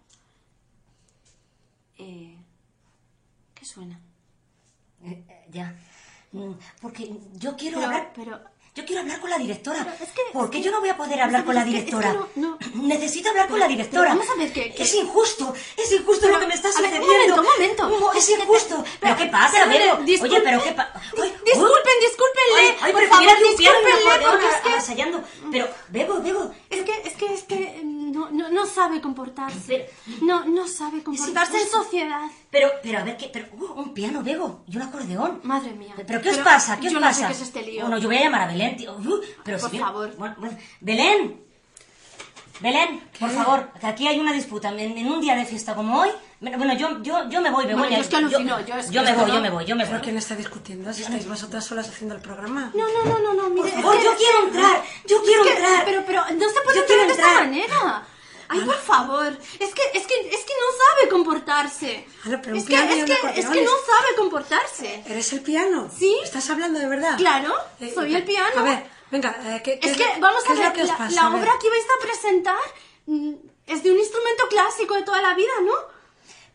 Eh, ¿Qué suena? Eh, ya. Mm, Porque yo quiero Pero- hablar. pero- Yo quiero hablar con la directora. Pero es que- ¿Por es qué que- yo no voy a poder hablar con la es que directora? no- no. Necesito hablar con la directora. vamos a ver que- Es injusto. Es injusto Pero, lo que me está a ver, un sucediendo. momento, un momento. No, es injusto. ¿Pero qué pasa, pero, Bego? disculpe- Oye, pero qué pasa. Disculpen, discúlpenle. Ay, por pero favor, discúlpenle, porque es que... Pero, Bego, Bego. Es que, es que, es que no, no, no sabe comportarse. No, no sabe comportarse en sociedad. Pero, pero, a ver, ¿qué? Pero, uh, un piano, Bego, y un acordeón. Madre mía. ¿Pero qué os pasa? ¿Qué os pasa? no sé qué es este lío. Bueno, yo voy a llamar a Belén, tío. Uh, pero Por si bien- favor. Bueno, bueno. Belén. Belén, por favor, que aquí hay una disputa. En, en un día de fiesta como hoy. Bueno, yo, yo, yo me voy, Begoña. Bueno, yo es que alucino, yo es que yo me voy, no- yo me voy, yo me voy. ¿Pero quién está discutiendo? Si estáis vosotras solas haciendo el programa. No, no, no, no, no, mire. favor, es que- yo quiero entrar, yo quiero Es que- entrar. Pero, pero, no se puede Yo entrar de esta manera. Ay, por favor. Es que, es que, es que no sabe comportarse. Pero un es que, piano es que, es que no es- sabe comportarse. ¿Eres el piano? ¿Sí? ¿Estás hablando de verdad? Claro, Eh, soy el piano. A ver, venga, eh, ¿qué, qué Es que, vamos qué a es lo ver, que os la, pasa? la A ver. obra que vais a presentar mm, es de un instrumento clásico de toda la vida, ¿no?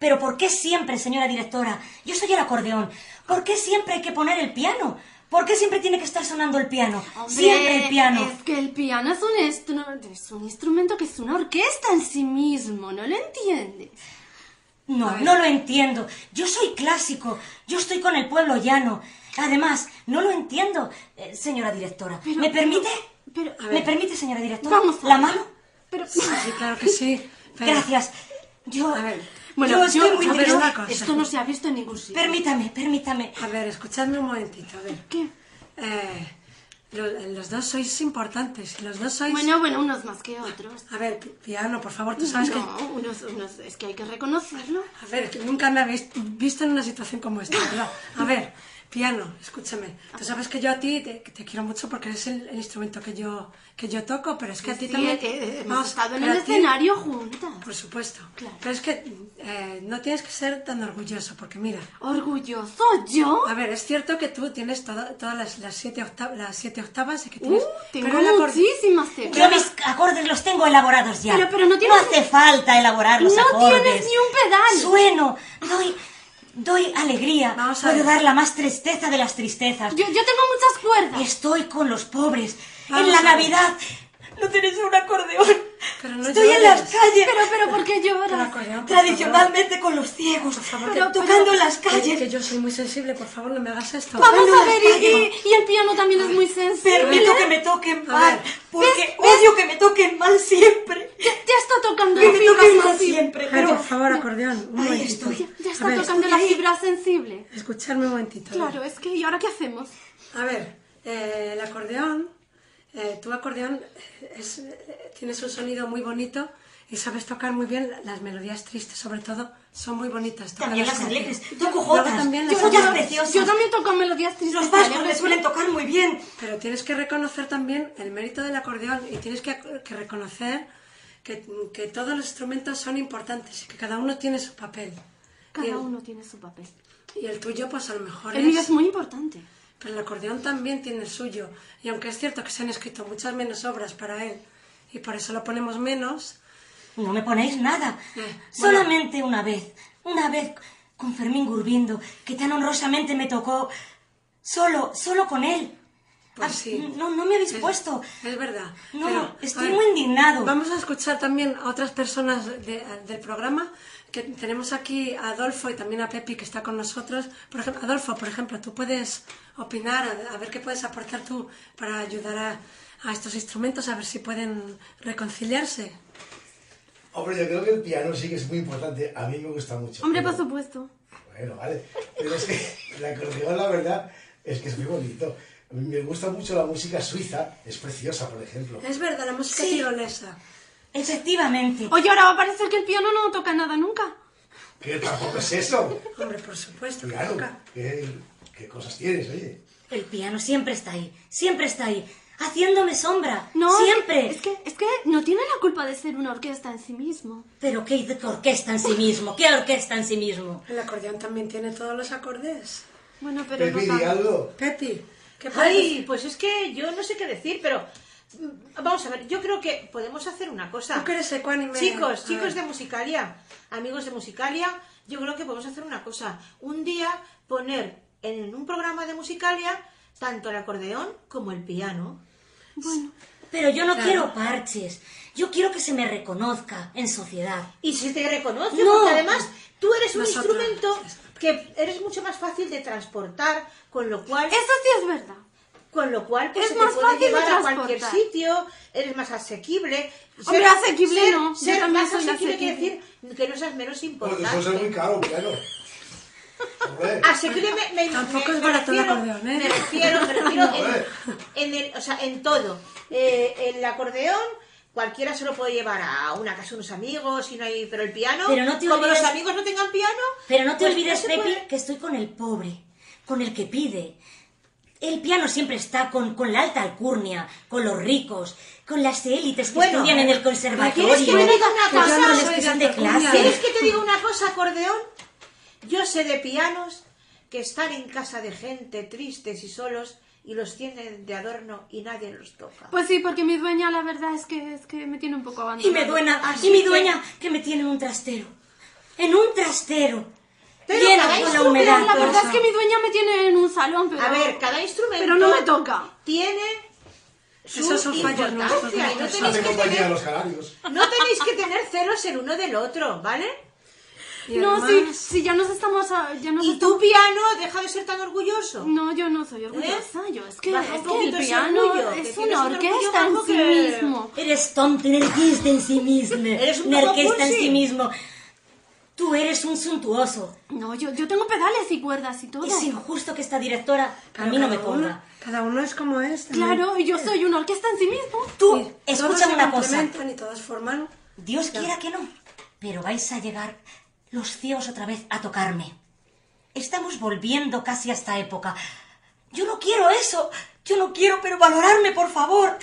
Pero ¿por qué siempre, señora directora? Yo soy el acordeón. ¿Por qué siempre hay que poner el piano? ¿Por qué siempre tiene que estar sonando el piano? Hombre, siempre el piano. Es que el piano es un, instru- es un instrumento que es una orquesta en sí mismo, ¿no lo entiendes? No, no lo entiendo. Yo soy clásico. Yo estoy con el pueblo llano. Además, no lo entiendo, eh, señora directora. ¿Me permite? Pero, ¿Me permite, señora directora? Vamos ¿La mano? Pero, Sí, claro que sí. pero- Gracias. Yo, A ver, bueno, yo estoy muy nerviosa. una cosa. esto no se ha visto en ningún sitio. Permítame, permítame. A ver, escuchadme un momentito, a ver. ¿Qué? Eh, lo- los dos sois importantes, los dos sois... Bueno, bueno, unos más que otros. A ver, pi- piano, por favor, tú sabes no, unos, unos, es que hay que reconocerlo. que... A ver, que nunca me habéis visto en una situación como esta, ¿verdad? A ver, piano, escúchame. Tú sabes que yo a ti te, te quiero mucho porque es el, el instrumento que yo, que yo toco, pero es que a ti Sí, también... eh, eh, hemos Vamos, estado en el a ti- escenario juntas. Por supuesto. Claro. Pero es que eh, no tienes que ser tan orgulloso, porque mira... ¿Orgulloso yo? A ver, es cierto que tú tienes toda- todas las, las, siete octa- las siete octavas y que tienes... Uh, tengo pero acorde- muchísimas teclas. Yo mis acordes los tengo elaborados ya. Pero- pero no tienes- hace falta elaborar los No acordes. tienes ni un pedal. Sueno, doy, doy alegría. Vamos a Puedo ver. dar la más tristeza de las tristezas. Yo, yo tengo muchas cuerdas. Estoy con los pobres. Vamos en la. Navidad. No tenéis un acordeón. Pero no Estoy en llores. las calles. Pero, pero, ¿por qué Pero lloras? por Tradicionalmente con los ciegos. favor, Pero- tocando en las calles. Que yo soy muy sensible, por favor, no me hagas esto. Vamos a las ver, y, y- el piano también es muy sensible. Permito que me toquen mal. ver. Porque ¿Ves? odio que me toquen mal siempre. Ya, ya está tocando Que la me fibra toquen mal siempre. Ver, Pero por favor, acordeón, un Ahí estoy. Ya está ver, tocando la fibra sensible. Escuchadme un momentito. ver. Claro, es que ¿y ahora qué hacemos? A ver, eh, el acordeón, eh, tu acordeón es, tienes un sonido muy bonito y sabes tocar muy bien las melodías tristes, sobre todo, son muy bonitas. También las alegres. Toco jotas. también Yo las jotas preciosas. Yo también toco melodías tristes. Los vascos me suelen tocar muy bien. Pero tienes que reconocer también el mérito del acordeón y tienes que, que reconocer que, que todos los instrumentos son importantes y que cada uno tiene su papel. Cada el- uno tiene su papel. Y el tuyo, pues a lo mejor El mío es muy importante. Pero el acordeón también tiene el suyo. Y aunque es cierto que se han escrito muchas menos obras para él, y por eso lo ponemos menos... No me ponéis nada. Eh, bueno, Solamente una vez. Una vez con Fermín Gurbindo, que tan honrosamente me tocó. Solo, solo con él. Pues Ah, sí. No, no me habéis Es- puesto. Es verdad. No, Pero, estoy ver, muy indignado. Vamos a escuchar también a otras personas de- del programa. Que tenemos aquí a Adolfo y también a Pepi que está con nosotros. Por ejemplo, Adolfo, por ejemplo, tú puedes opinar, a, ver qué puedes aportar tú para ayudar a, a estos instrumentos, a ver si pueden reconciliarse. Hombre, yo creo que el piano sí que es muy importante. A mí me gusta mucho. Hombre, pero- por supuesto. Bueno, vale. Pero es que el acordeón, la verdad, es que es muy bonito. A mí me gusta mucho la música suiza. Es preciosa, por ejemplo. Es verdad, la música Sí. tirolesa. Efectivamente. Oye, ahora va a parecer que el piano no toca nada nunca. Que tampoco es eso. Hombre, por supuesto. que Claro. toca. ¿Qué, qué cosas tienes, oye? El piano siempre está ahí. Siempre está ahí. Haciéndome sombra. No, Siempre. Es que, es que no tiene la culpa de ser una orquesta en sí mismo. Pero qué orquesta en sí mismo. ¿Qué orquesta en sí mismo? El acordeón también tiene todos los acordes. Bueno, pero Pepi, no tanto. algo. Pepi, ¿qué puedes Ay, pues es que yo no sé qué decir, pero vamos a ver, yo creo que podemos hacer una cosa. Tú eres ecuánime. Chicos, chicos de Musicalia, amigos de Musicalia, yo creo que podemos hacer una cosa. Un día poner en un programa de Musicalia tanto el acordeón como el piano. Bueno, Pero yo no Claro. quiero parches. Yo quiero que se me reconozca en sociedad. Y si te reconoce, No. porque además tú eres un Nosotros. instrumento que eres mucho más fácil de transportar, con lo cual... eso sí es verdad. Con lo cual, pues Es se te más puede fácil llevar a cualquier sitio, eres más asequible. Hombre, asequible ser- no, yo Ser también más asequible quiere decir que no seas menos importante. eso es muy caro. Hombre. Asequible me, me- Tampoco me- es me barato el acordeón, ¿eh? Me refiero, me refiero en, en el- o sea, en todo. Eh, el acordeón, cualquiera se lo puede llevar a una casa de unos amigos, y no hay, pero el piano, Pero no te como olvides- los amigos no tengan piano, Pero no te pues olvides, Pepi, puede- que estoy con el pobre, con el que pide. El piano siempre está con, con la alta alcurnia, con los ricos, con las élites que Bueno, estudian en el ¿quieres conservatorio, que me diga una cosa? los Soy que de son de alta alcurnia. ¿Quieres clase. que te diga una cosa, acordeón? Yo sé de pianos que están en casa de gente tristes y solos y los tienen de adorno y nadie los toca. Pues sí, porque mi dueña la verdad es que, es que me tiene un poco abandonado. Y me Así y mi que- dueña que me tiene en un trastero. En un trastero. Pero lleno cada con la instrumento- humedad. La verdad es que mi dueña me tiene en un salón, pero... A ver, cada instrumento Pero no me toca. tiene su Esos son fallos nuestros, importancia y no nuestros. tenéis, que compañía a tener, los canarios. no tenéis que tener celos el uno del otro, ¿vale? Y No, además- sí, sí, ya nos estamos... a- Ya nos Y estamos- tu piano deja de ser tan orgulloso. No, yo no soy orgullosa, yo es que, Baja es un que el poquito ese piano orgullo, que es tienes una un orgullo orquesta en bajo sí que- mismo. Eres tonto, nerquista en sí mismo. Eres un Nerquista poco en sí mismo. Tú eres un suntuoso. No, yo, yo tengo pedales y cuerdas y todo. Es injusto que esta directora a Pero mí no me uno- ponga. Cada uno es como es. también. Claro, y yo soy una orquesta en sí mismo. Tú, escúchame se una cosa. y todos forman. Dios quiera que no, pero vais a llegar los ciegos otra vez a tocarme. Estamos volviendo casi a esta época. Yo no quiero eso. Yo no quiero, pero valorarme, por favor.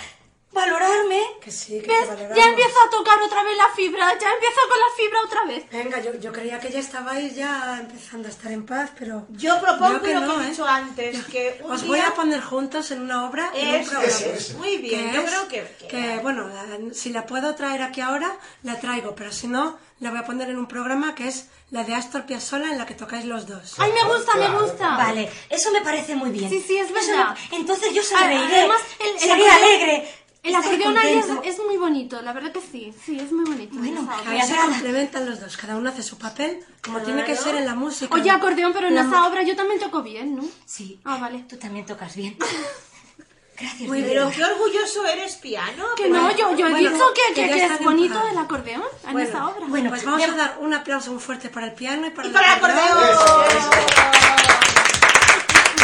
Valorarme. Que sí, que ¿Ves? te. Ya empiezo a tocar otra vez la fibra, ya empiezo con la fibra otra vez. Venga, yo, yo creía que ya estabais ya empezando a estar en paz, pero... Yo propongo Veo lo que no, he ¿eh? dicho antes, que un Os día... voy a poner juntos en una obra, en un programa. Muy bien, que yo es- creo que... que- que, bueno, la- si la puedo traer aquí ahora, la traigo, pero si no, la voy a poner en un programa que es la de Astor Piazzolla, en la que tocáis los dos. Ay, me gusta, me Claro, gusta. Vale, eso me parece muy bien. Sí, sí, es verdad. me- Entonces yo sonreiré. Además, el, el seré alegre. El acordeón ahí es, muy bonito, la verdad que sí. Sí, es muy bonito. Bueno, esa Que obra. los dos, cada uno hace su papel, como tiene que ser en la música. Oye, acordeón, pero en esa obra yo también toco bien, ¿no? Sí. Ah, vale. Tú también tocas bien. Gracias. Muy pero qué orgulloso eres, piano. Que no, yo, yo he Bueno, dicho que, que es bonito paz. el acordeón en Bueno, esa obra. Bueno, Pues vamos a dar un aplauso muy fuerte para el piano y para Y el para el acordeón.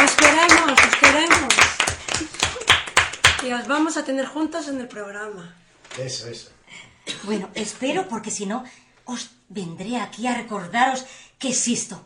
Os queremos, os queremos. Y os vamos a tener juntos en el programa. Eso, eso. Bueno, espero porque si no, os vendré aquí a recordaros que existo.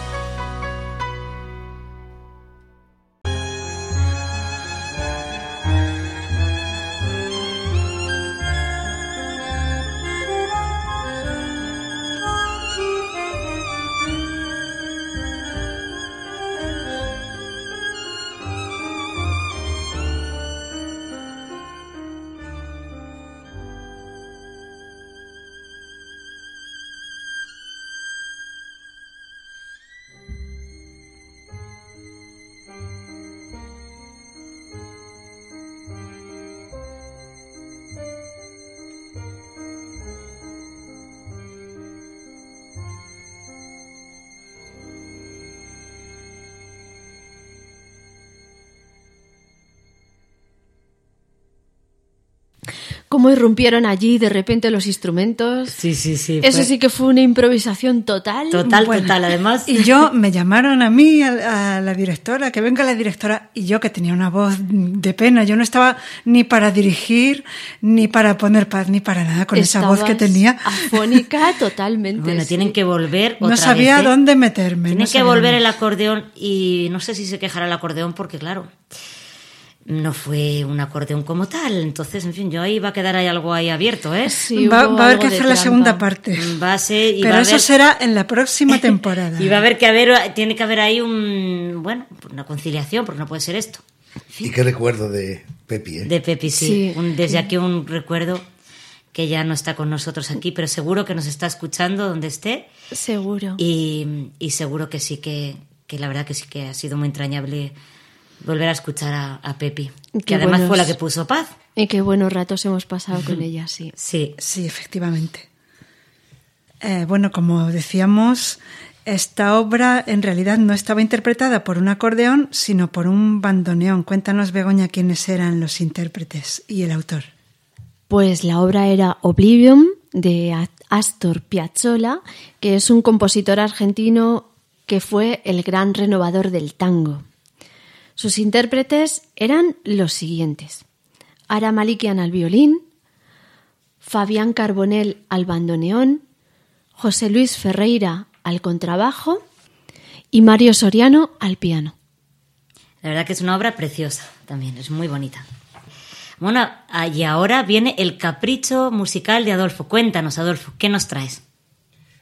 Cómo irrumpieron allí de repente los instrumentos. Sí, sí, sí. Eso fue- sí que fue una improvisación total. Total, Bueno, total. Además, Y yo me llamaron a mí, a, a la directora, que venga la directora, y yo que tenía una voz de pena, yo no estaba ni para dirigir, ni para poner paz, ni para nada, con esa voz que tenía. Afónica totalmente. Bueno, sí. tienen que volver No sabía vez, ¿eh? dónde meterme. Tienen no que volver dónde. el acordeón y no sé si se quejará el acordeón porque, claro, no fue un acordeón como tal. Entonces, en fin, yo ahí va a quedar ahí algo ahí abierto, ¿eh? Sí, Va, a haber que hacer la segunda parte. Va a ser... y Pero va a eso haber- será en la próxima temporada. Y va a haber que haber, tiene que haber ahí un, bueno, una conciliación, porque no puede ser esto. Y qué recuerdo de Pepi, ¿eh? De Pepi, sí. Sí. Un- desde aquí un recuerdo que ya no está con nosotros aquí, pero seguro que nos está escuchando donde esté. Seguro. Y, y seguro que sí que, que la verdad que sí que ha sido muy entrañable volver a escuchar a, a Pepi, que Qué además buenos- fue la que puso paz. Y qué buenos ratos hemos pasado con ella, sí. Sí. Sí, efectivamente. Eh, bueno, como decíamos, esta obra en realidad no estaba interpretada por un acordeón, sino por un bandoneón. Cuéntanos, Begoña, quiénes eran los intérpretes y el autor. Pues la obra era Oblivion de Astor Piazzolla, que es un compositor argentino que fue el gran renovador del tango. Sus intérpretes eran los siguientes: Ara Malikian al violín, Fabián Carbonell al bandoneón, José Luis Ferreira al contrabajo y Mario Soriano al piano. La verdad que es una obra preciosa también, es muy bonita. Bueno, y ahora viene el capricho musical de Adolfo. Cuéntanos, Adolfo, ¿qué nos traes?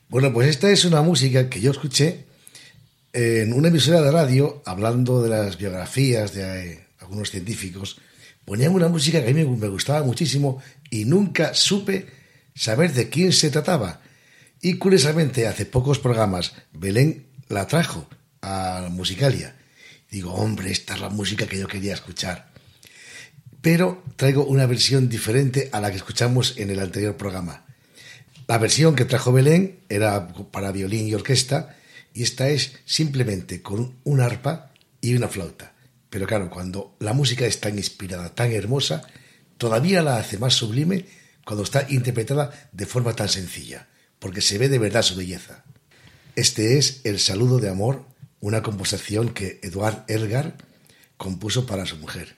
Bueno, pues esta es una música que yo escuché en una emisora de radio hablando de las biografías de eh, algunos científicos. Ponían una música que a mí me gustaba muchísimo y nunca supe saber de quién se trataba. Y curiosamente, hace pocos programas, Belén la trajo a Musicalia. Digo, hombre, esta es la música que yo quería escuchar. Pero traigo una versión diferente a la que escuchamos en el anterior programa. La versión que trajo Belén era para violín y orquesta y esta es simplemente con un arpa y una flauta. Pero claro, cuando la música es tan inspirada, tan hermosa, todavía la hace más sublime cuando está interpretada de forma tan sencilla, porque se ve de verdad su belleza. Este es El saludo de amor, una composición que Eduard Elgar compuso para su mujer.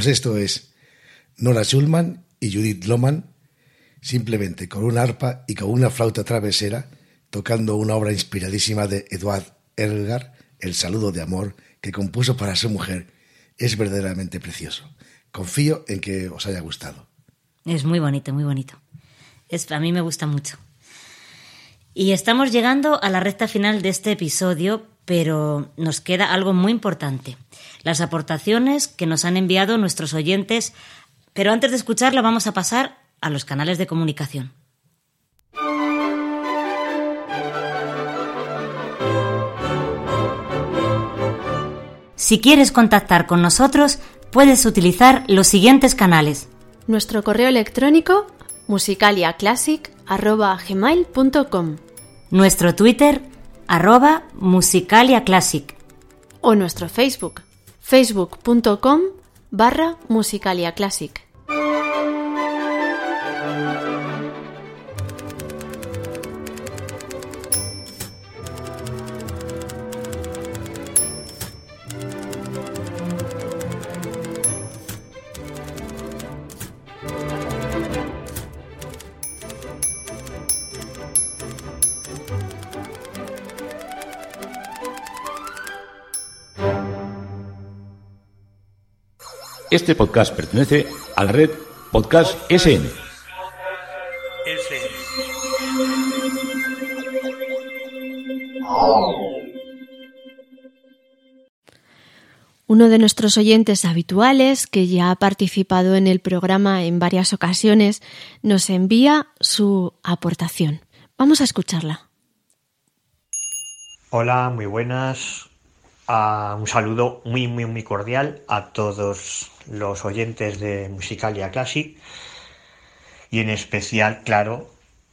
Pues esto es Nora Schulman y Judith Loman, simplemente con una arpa y con una flauta travesera, tocando una obra inspiradísima de Eduard Elgar, El saludo de amor, que compuso para su mujer. Es verdaderamente precioso. Confío en que os haya gustado. Es muy bonito, muy bonito. Es, a mí me gusta mucho. Y estamos llegando a la recta final de este episodio, pero nos queda algo muy importante. Las aportaciones que nos han enviado nuestros oyentes. Pero antes de escucharlo vamos a pasar a los canales de comunicación. Si quieres contactar con nosotros, puedes utilizar los siguientes canales. Nuestro correo electrónico musicaliaclassic.gmail.com Nuestro Twitter, arroba musicaliaclassic. O nuestro Facebook, facebook.com barra musicaliaclassic. Este podcast pertenece a la red Podcast SN. Uno de nuestros oyentes habituales, que ya ha participado en el programa en varias ocasiones, nos envía su aportación. Vamos a escucharla. Hola, muy buenas. Ah, un saludo muy, muy, muy cordial a todos los oyentes de Musicalia Classic y en especial, claro,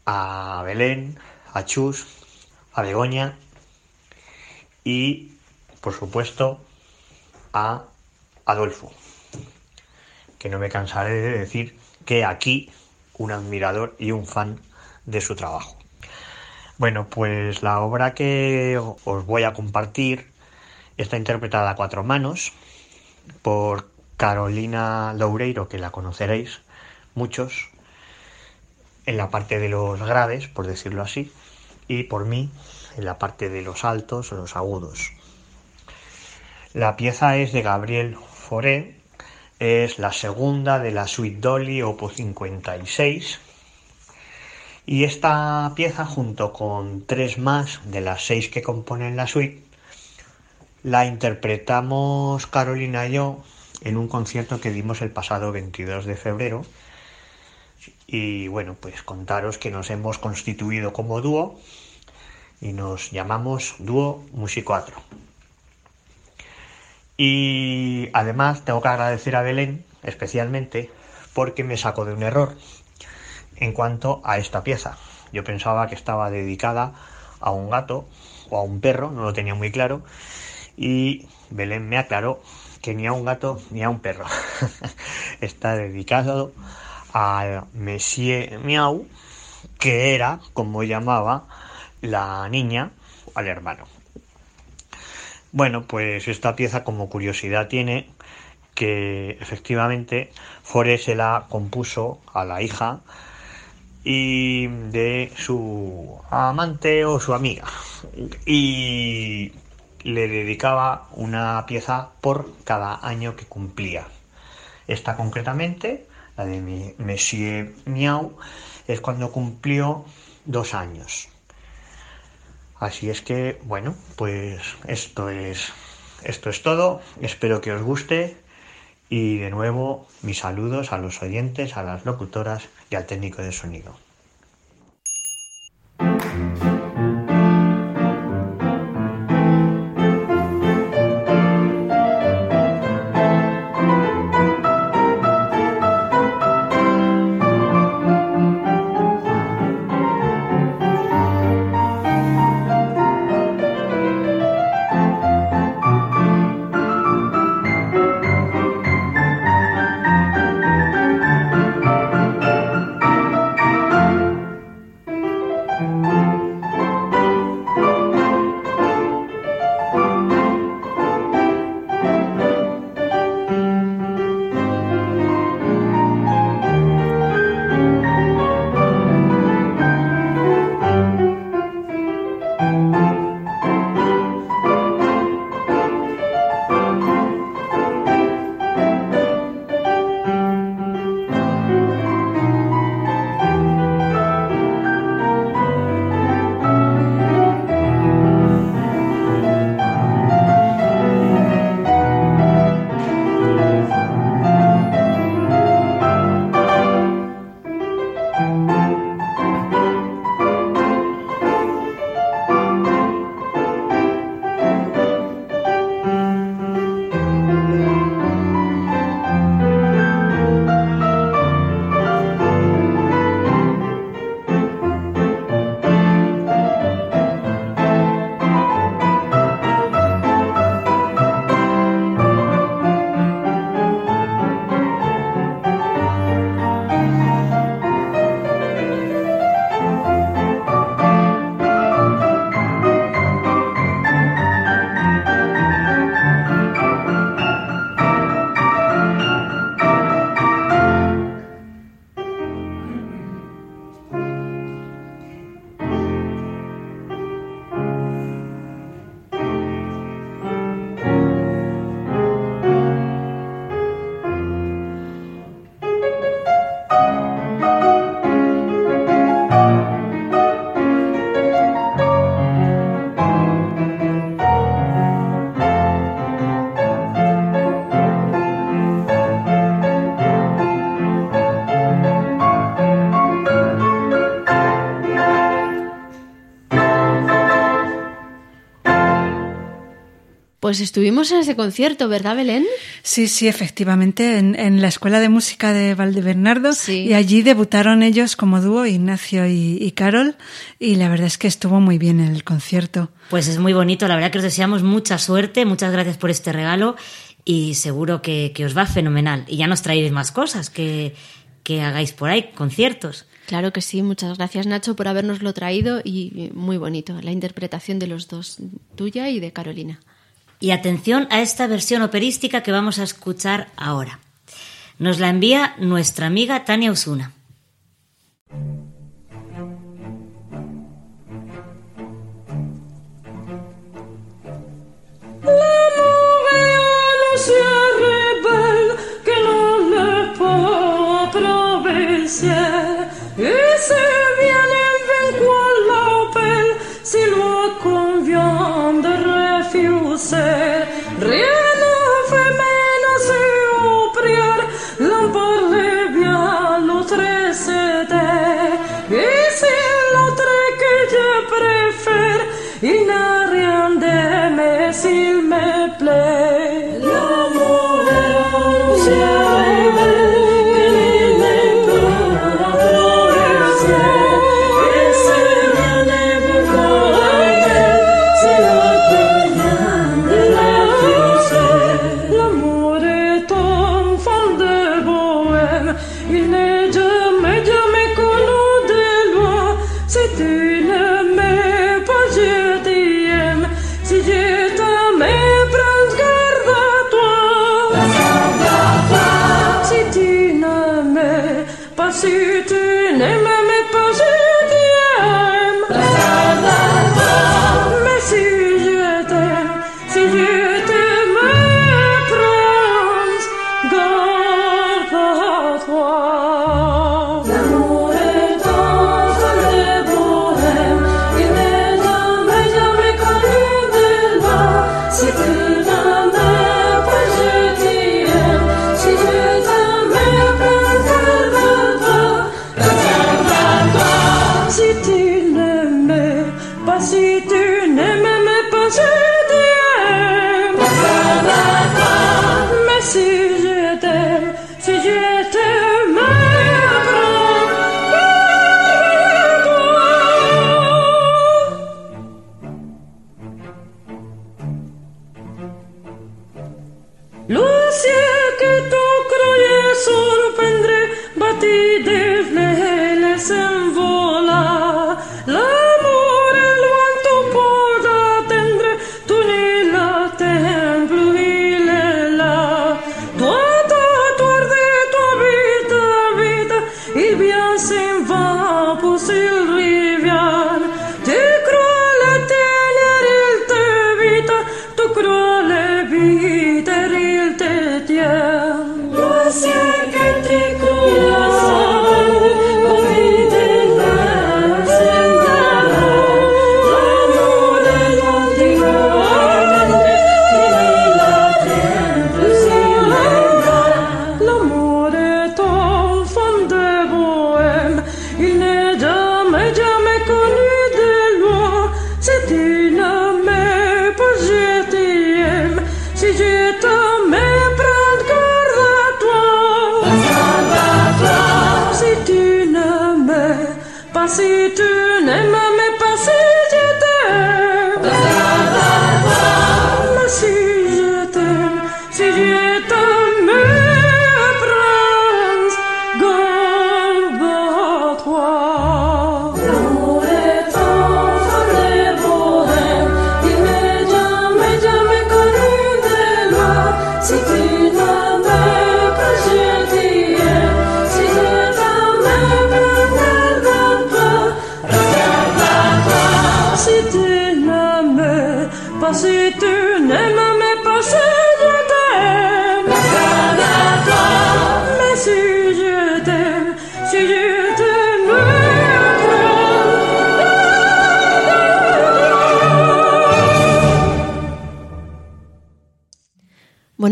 a Belén, a Chus, a Begoña y, por supuesto, a Adolfo, que no me cansaré de decir que aquí un admirador y un fan de su trabajo. Bueno, pues la obra que os voy a compartir está interpretada a cuatro manos por Carolina Loureiro, que la conoceréis muchos, en la parte de los graves, por decirlo así, y por mí en la parte de los altos o los agudos. La pieza es de Gabriel Fauré, es la segunda de la suite Dolly Opus 56 y esta pieza junto con tres más de las seis que componen la suite la interpretamos Carolina y yo en un concierto que dimos el pasado 22 de febrero y bueno pues contaros que nos hemos constituido como dúo y nos llamamos Dúo Musicuatro. Y además tengo que agradecer a Belén especialmente porque me sacó de un error en cuanto a esta pieza. Yo pensaba que estaba dedicada a un gato o a un perro, no lo tenía muy claro, y Belén me aclaró que ni a un gato ni a un perro. Está dedicado al Monsieur Miau, que era como llamaba la niña al hermano. Bueno, pues esta pieza como curiosidad tiene que efectivamente Foré se la compuso a la hija y de su amante o su amiga y le dedicaba una pieza por cada año que cumplía. Esta concretamente, la de Monsieur Miau, es cuando cumplió dos años. Así es que, bueno, pues esto es, esto es todo. Espero que os guste. Y de nuevo, mis saludos a los oyentes, a las locutoras y al técnico de sonido. Pues estuvimos en ese concierto, ¿verdad, Belén? Sí, sí, efectivamente, en, en la Escuela de Música de Valdebernardo. Y allí debutaron ellos como dúo, Ignacio y, y Carol, y la verdad es que estuvo muy bien el concierto. Pues es muy bonito, la verdad que os deseamos mucha suerte, muchas gracias por este regalo y seguro que, que os va fenomenal. Y ya nos traeréis más cosas que, que hagáis por ahí, conciertos. Claro que sí, muchas gracias Nacho por habernoslo traído y muy bonito la interpretación de los dos, tuya y de Carolina. Y atención a esta versión operística que vamos a escuchar ahora. Nos la envía nuestra amiga Tania Osuna.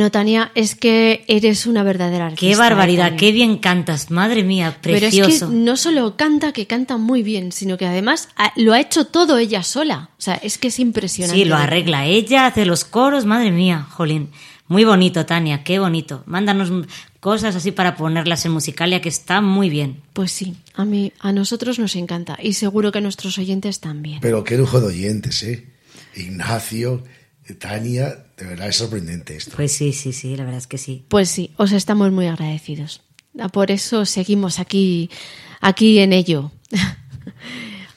Bueno, Tania, es que eres una verdadera artista. Qué barbaridad, Tania. qué bien cantas, madre mía, Pero precioso. es que no solo canta, que canta muy bien, sino que además lo ha hecho todo ella sola. O sea, es que es impresionante. Sí, lo arregla ella, hace los coros, madre mía, jolín. Muy bonito, Tania, qué bonito. Mándanos cosas así para ponerlas en Musicalia, que está muy bien. Pues sí, a mí, a nosotros nos encanta y seguro que a nuestros oyentes también. Pero qué lujo de oyentes, ¿eh? Ignacio, Tania, de verdad es sorprendente esto. Pues sí, sí, sí, la verdad es que sí. Pues sí, os estamos muy agradecidos. Ah, Por eso seguimos aquí, aquí en ello.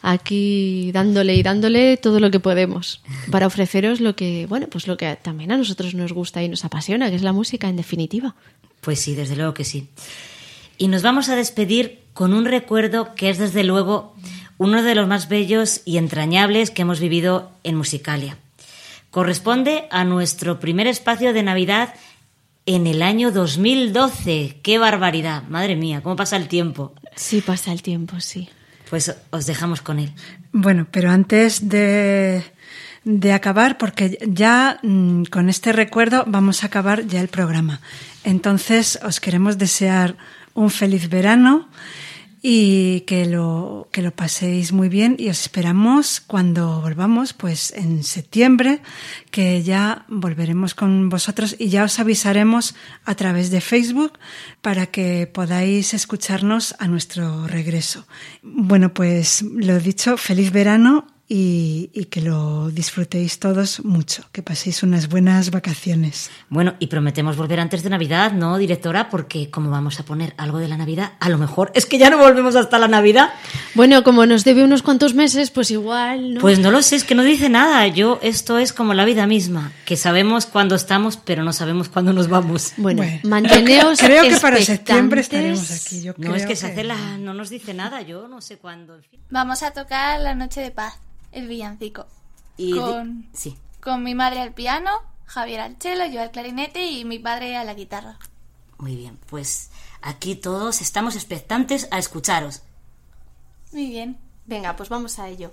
Aquí dándole y dándole todo lo que podemos para ofreceros lo que, bueno, pues lo que también a nosotros nos gusta y nos apasiona, que es la música en definitiva. Pues sí, desde luego que sí. Y nos vamos a despedir con un recuerdo que es desde luego uno de los más bellos y entrañables que hemos vivido en Musicalia. Corresponde a nuestro primer espacio de Navidad en el año 2012. ¡Qué barbaridad! Madre mía, cómo pasa el tiempo. Sí, pasa el tiempo, sí. Pues os dejamos con él. Bueno, pero antes de, de acabar, porque ya mm, con este recuerdo vamos a acabar ya el programa. Entonces os queremos desear un feliz verano y que lo, que lo paséis muy bien y os esperamos cuando volvamos, pues en septiembre, que ya volveremos con vosotros y ya os avisaremos a través de Facebook para que podáis escucharnos a nuestro regreso. Bueno, pues lo dicho, feliz verano y, y que lo disfrutéis todos mucho, que paséis unas buenas vacaciones. Bueno, y prometemos volver antes de Navidad, ¿no, directora? Porque como vamos a poner algo de la Navidad, a lo mejor es que ya no volvemos hasta la Navidad. Bueno, como nos debe unos cuantos meses, pues igual, ¿no? Pues no lo sé, es que no dice nada. Yo, esto es como la vida misma, que sabemos cuándo estamos, pero no sabemos cuándo nos vamos. Bueno, manteneos Creo que para septiembre estaremos aquí. Yo No, es creo que se hace la... no nos dice nada, yo no sé cuándo. en fin. Vamos a tocar La Noche de Paz, el villancico. Y de- con, Sí. con mi madre al piano, Javier al cello, yo al clarinete y mi padre a la guitarra. Muy bien, pues aquí todos estamos expectantes a escucharos. Muy bien. Venga, pues vamos a ello.